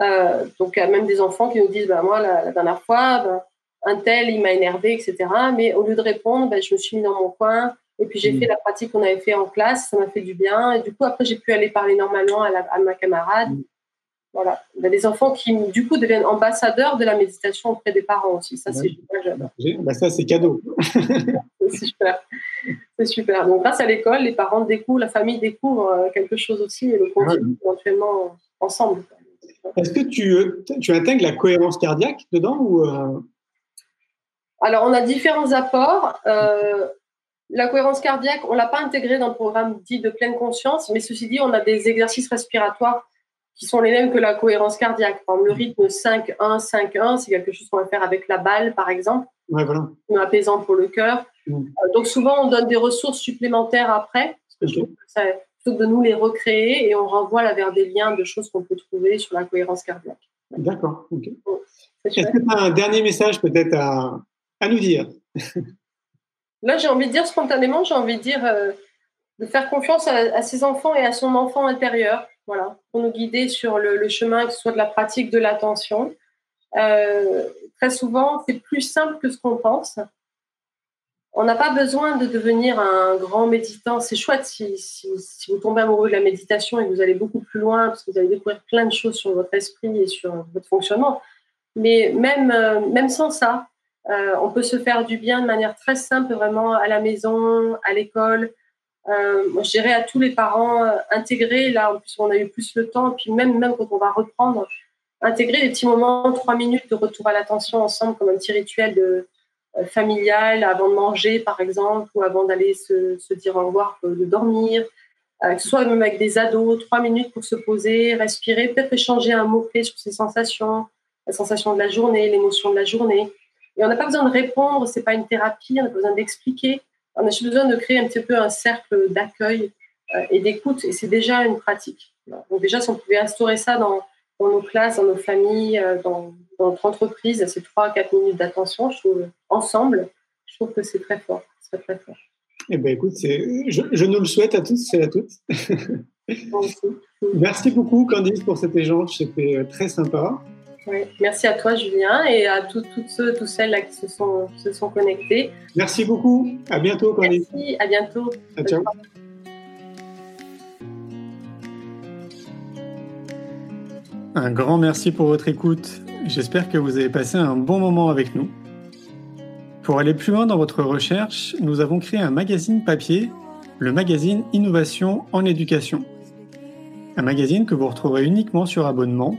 Euh, donc, il y a même des enfants qui nous disent bah, Moi, la, dernière fois, bah, un tel, il m'a énervé, etc. Mais au lieu de répondre, bah, je me suis mis dans mon coin et puis j'ai mm. fait la pratique qu'on avait fait en classe, ça m'a fait du bien. Et du coup, après, j'ai pu aller parler normalement à, à ma camarade. Mm. Voilà. Il y a des enfants qui, du coup, deviennent ambassadeurs de la méditation auprès des parents aussi. Ça, c'est bah, ça, c'est cadeau. <laughs> c'est super. C'est super. Donc, grâce à l'école, les parents découvrent, la famille découvre euh, quelque chose aussi et le continue éventuellement ensemble. Est-ce que tu, tu intègres la cohérence cardiaque dedans ou euh? Alors, on a différents apports. Euh, la cohérence cardiaque, on ne l'a pas intégrée dans le programme dit de pleine conscience, mais ceci dit, on a des exercices respiratoires qui sont les mêmes que la cohérence cardiaque. Par exemple, le rythme 5-1, 5-1, c'est quelque chose qu'on va faire avec la balle, par exemple. Ouais, voilà. apaisant pour le cœur. Mm. Euh, donc souvent, on donne des ressources supplémentaires après, plutôt que de nous les recréer, et on renvoie vers des liens de choses qu'on peut trouver sur la cohérence cardiaque. D'accord. Est-ce que tu as un dernier message peut-être à, à, nous dire? <laughs> Là, j'ai envie de dire spontanément, j'ai envie de dire euh, de faire confiance à, à, ses enfants et à son enfant intérieur voilà, pour nous guider sur le, chemin, que ce soit de la pratique, de l'attention. Euh, très souvent, c'est plus simple que ce qu'on pense. on n'a pas besoin de devenir un grand méditant. C'est chouette si, vous tombez amoureux de la méditation et que vous allez beaucoup plus loin, parce que vous allez découvrir plein de choses sur votre esprit et sur votre fonctionnement. Mais même, euh, même sans ça, euh, on peut se faire du bien de manière très simple, vraiment à la maison, à l'école. Euh, je dirais à tous les parents, euh, intégrer, là, en plus, on a eu plus le temps, puis même, même quand on va reprendre, intégrer des petits moments, trois minutes de retour à l'attention ensemble, comme un petit rituel euh, familial avant de manger, par exemple, ou avant d'aller se, se, dire au revoir, euh, de dormir. Euh, que ce soit même avec des ados, trois minutes pour se poser, respirer, peut-être échanger un mot-clé sur ses sensations, la sensation de la journée, l'émotion de la journée. Et on n'a pas besoin de répondre, c'est pas une thérapie, on n'a pas besoin d'expliquer. On a juste besoin de créer un petit peu un cercle d'accueil et d'écoute, et c'est déjà une pratique. Donc déjà, si on pouvait instaurer ça dans, dans nos classes, dans nos familles, dans, dans notre entreprise, ces 3-4 minutes d'attention, je trouve, ensemble, je trouve que c'est très fort. C'est très fort. Eh ben, écoute, je, je, nous le souhaite à tous et à toutes. Merci <laughs> beaucoup, Candice, pour cet échange. C'était euh, très sympa. Merci à toi, Julien, et à toutes ceux, celles là qui se sont, se sont connectés. Merci beaucoup. À bientôt, Candice. Merci, à bientôt. À ciao. Un grand merci pour votre écoute. J'espère que vous avez passé un bon moment avec nous. Pour aller plus loin dans votre recherche, nous avons créé un magazine papier, le magazine Innovation en éducation. Un magazine que vous retrouverez uniquement sur abonnement,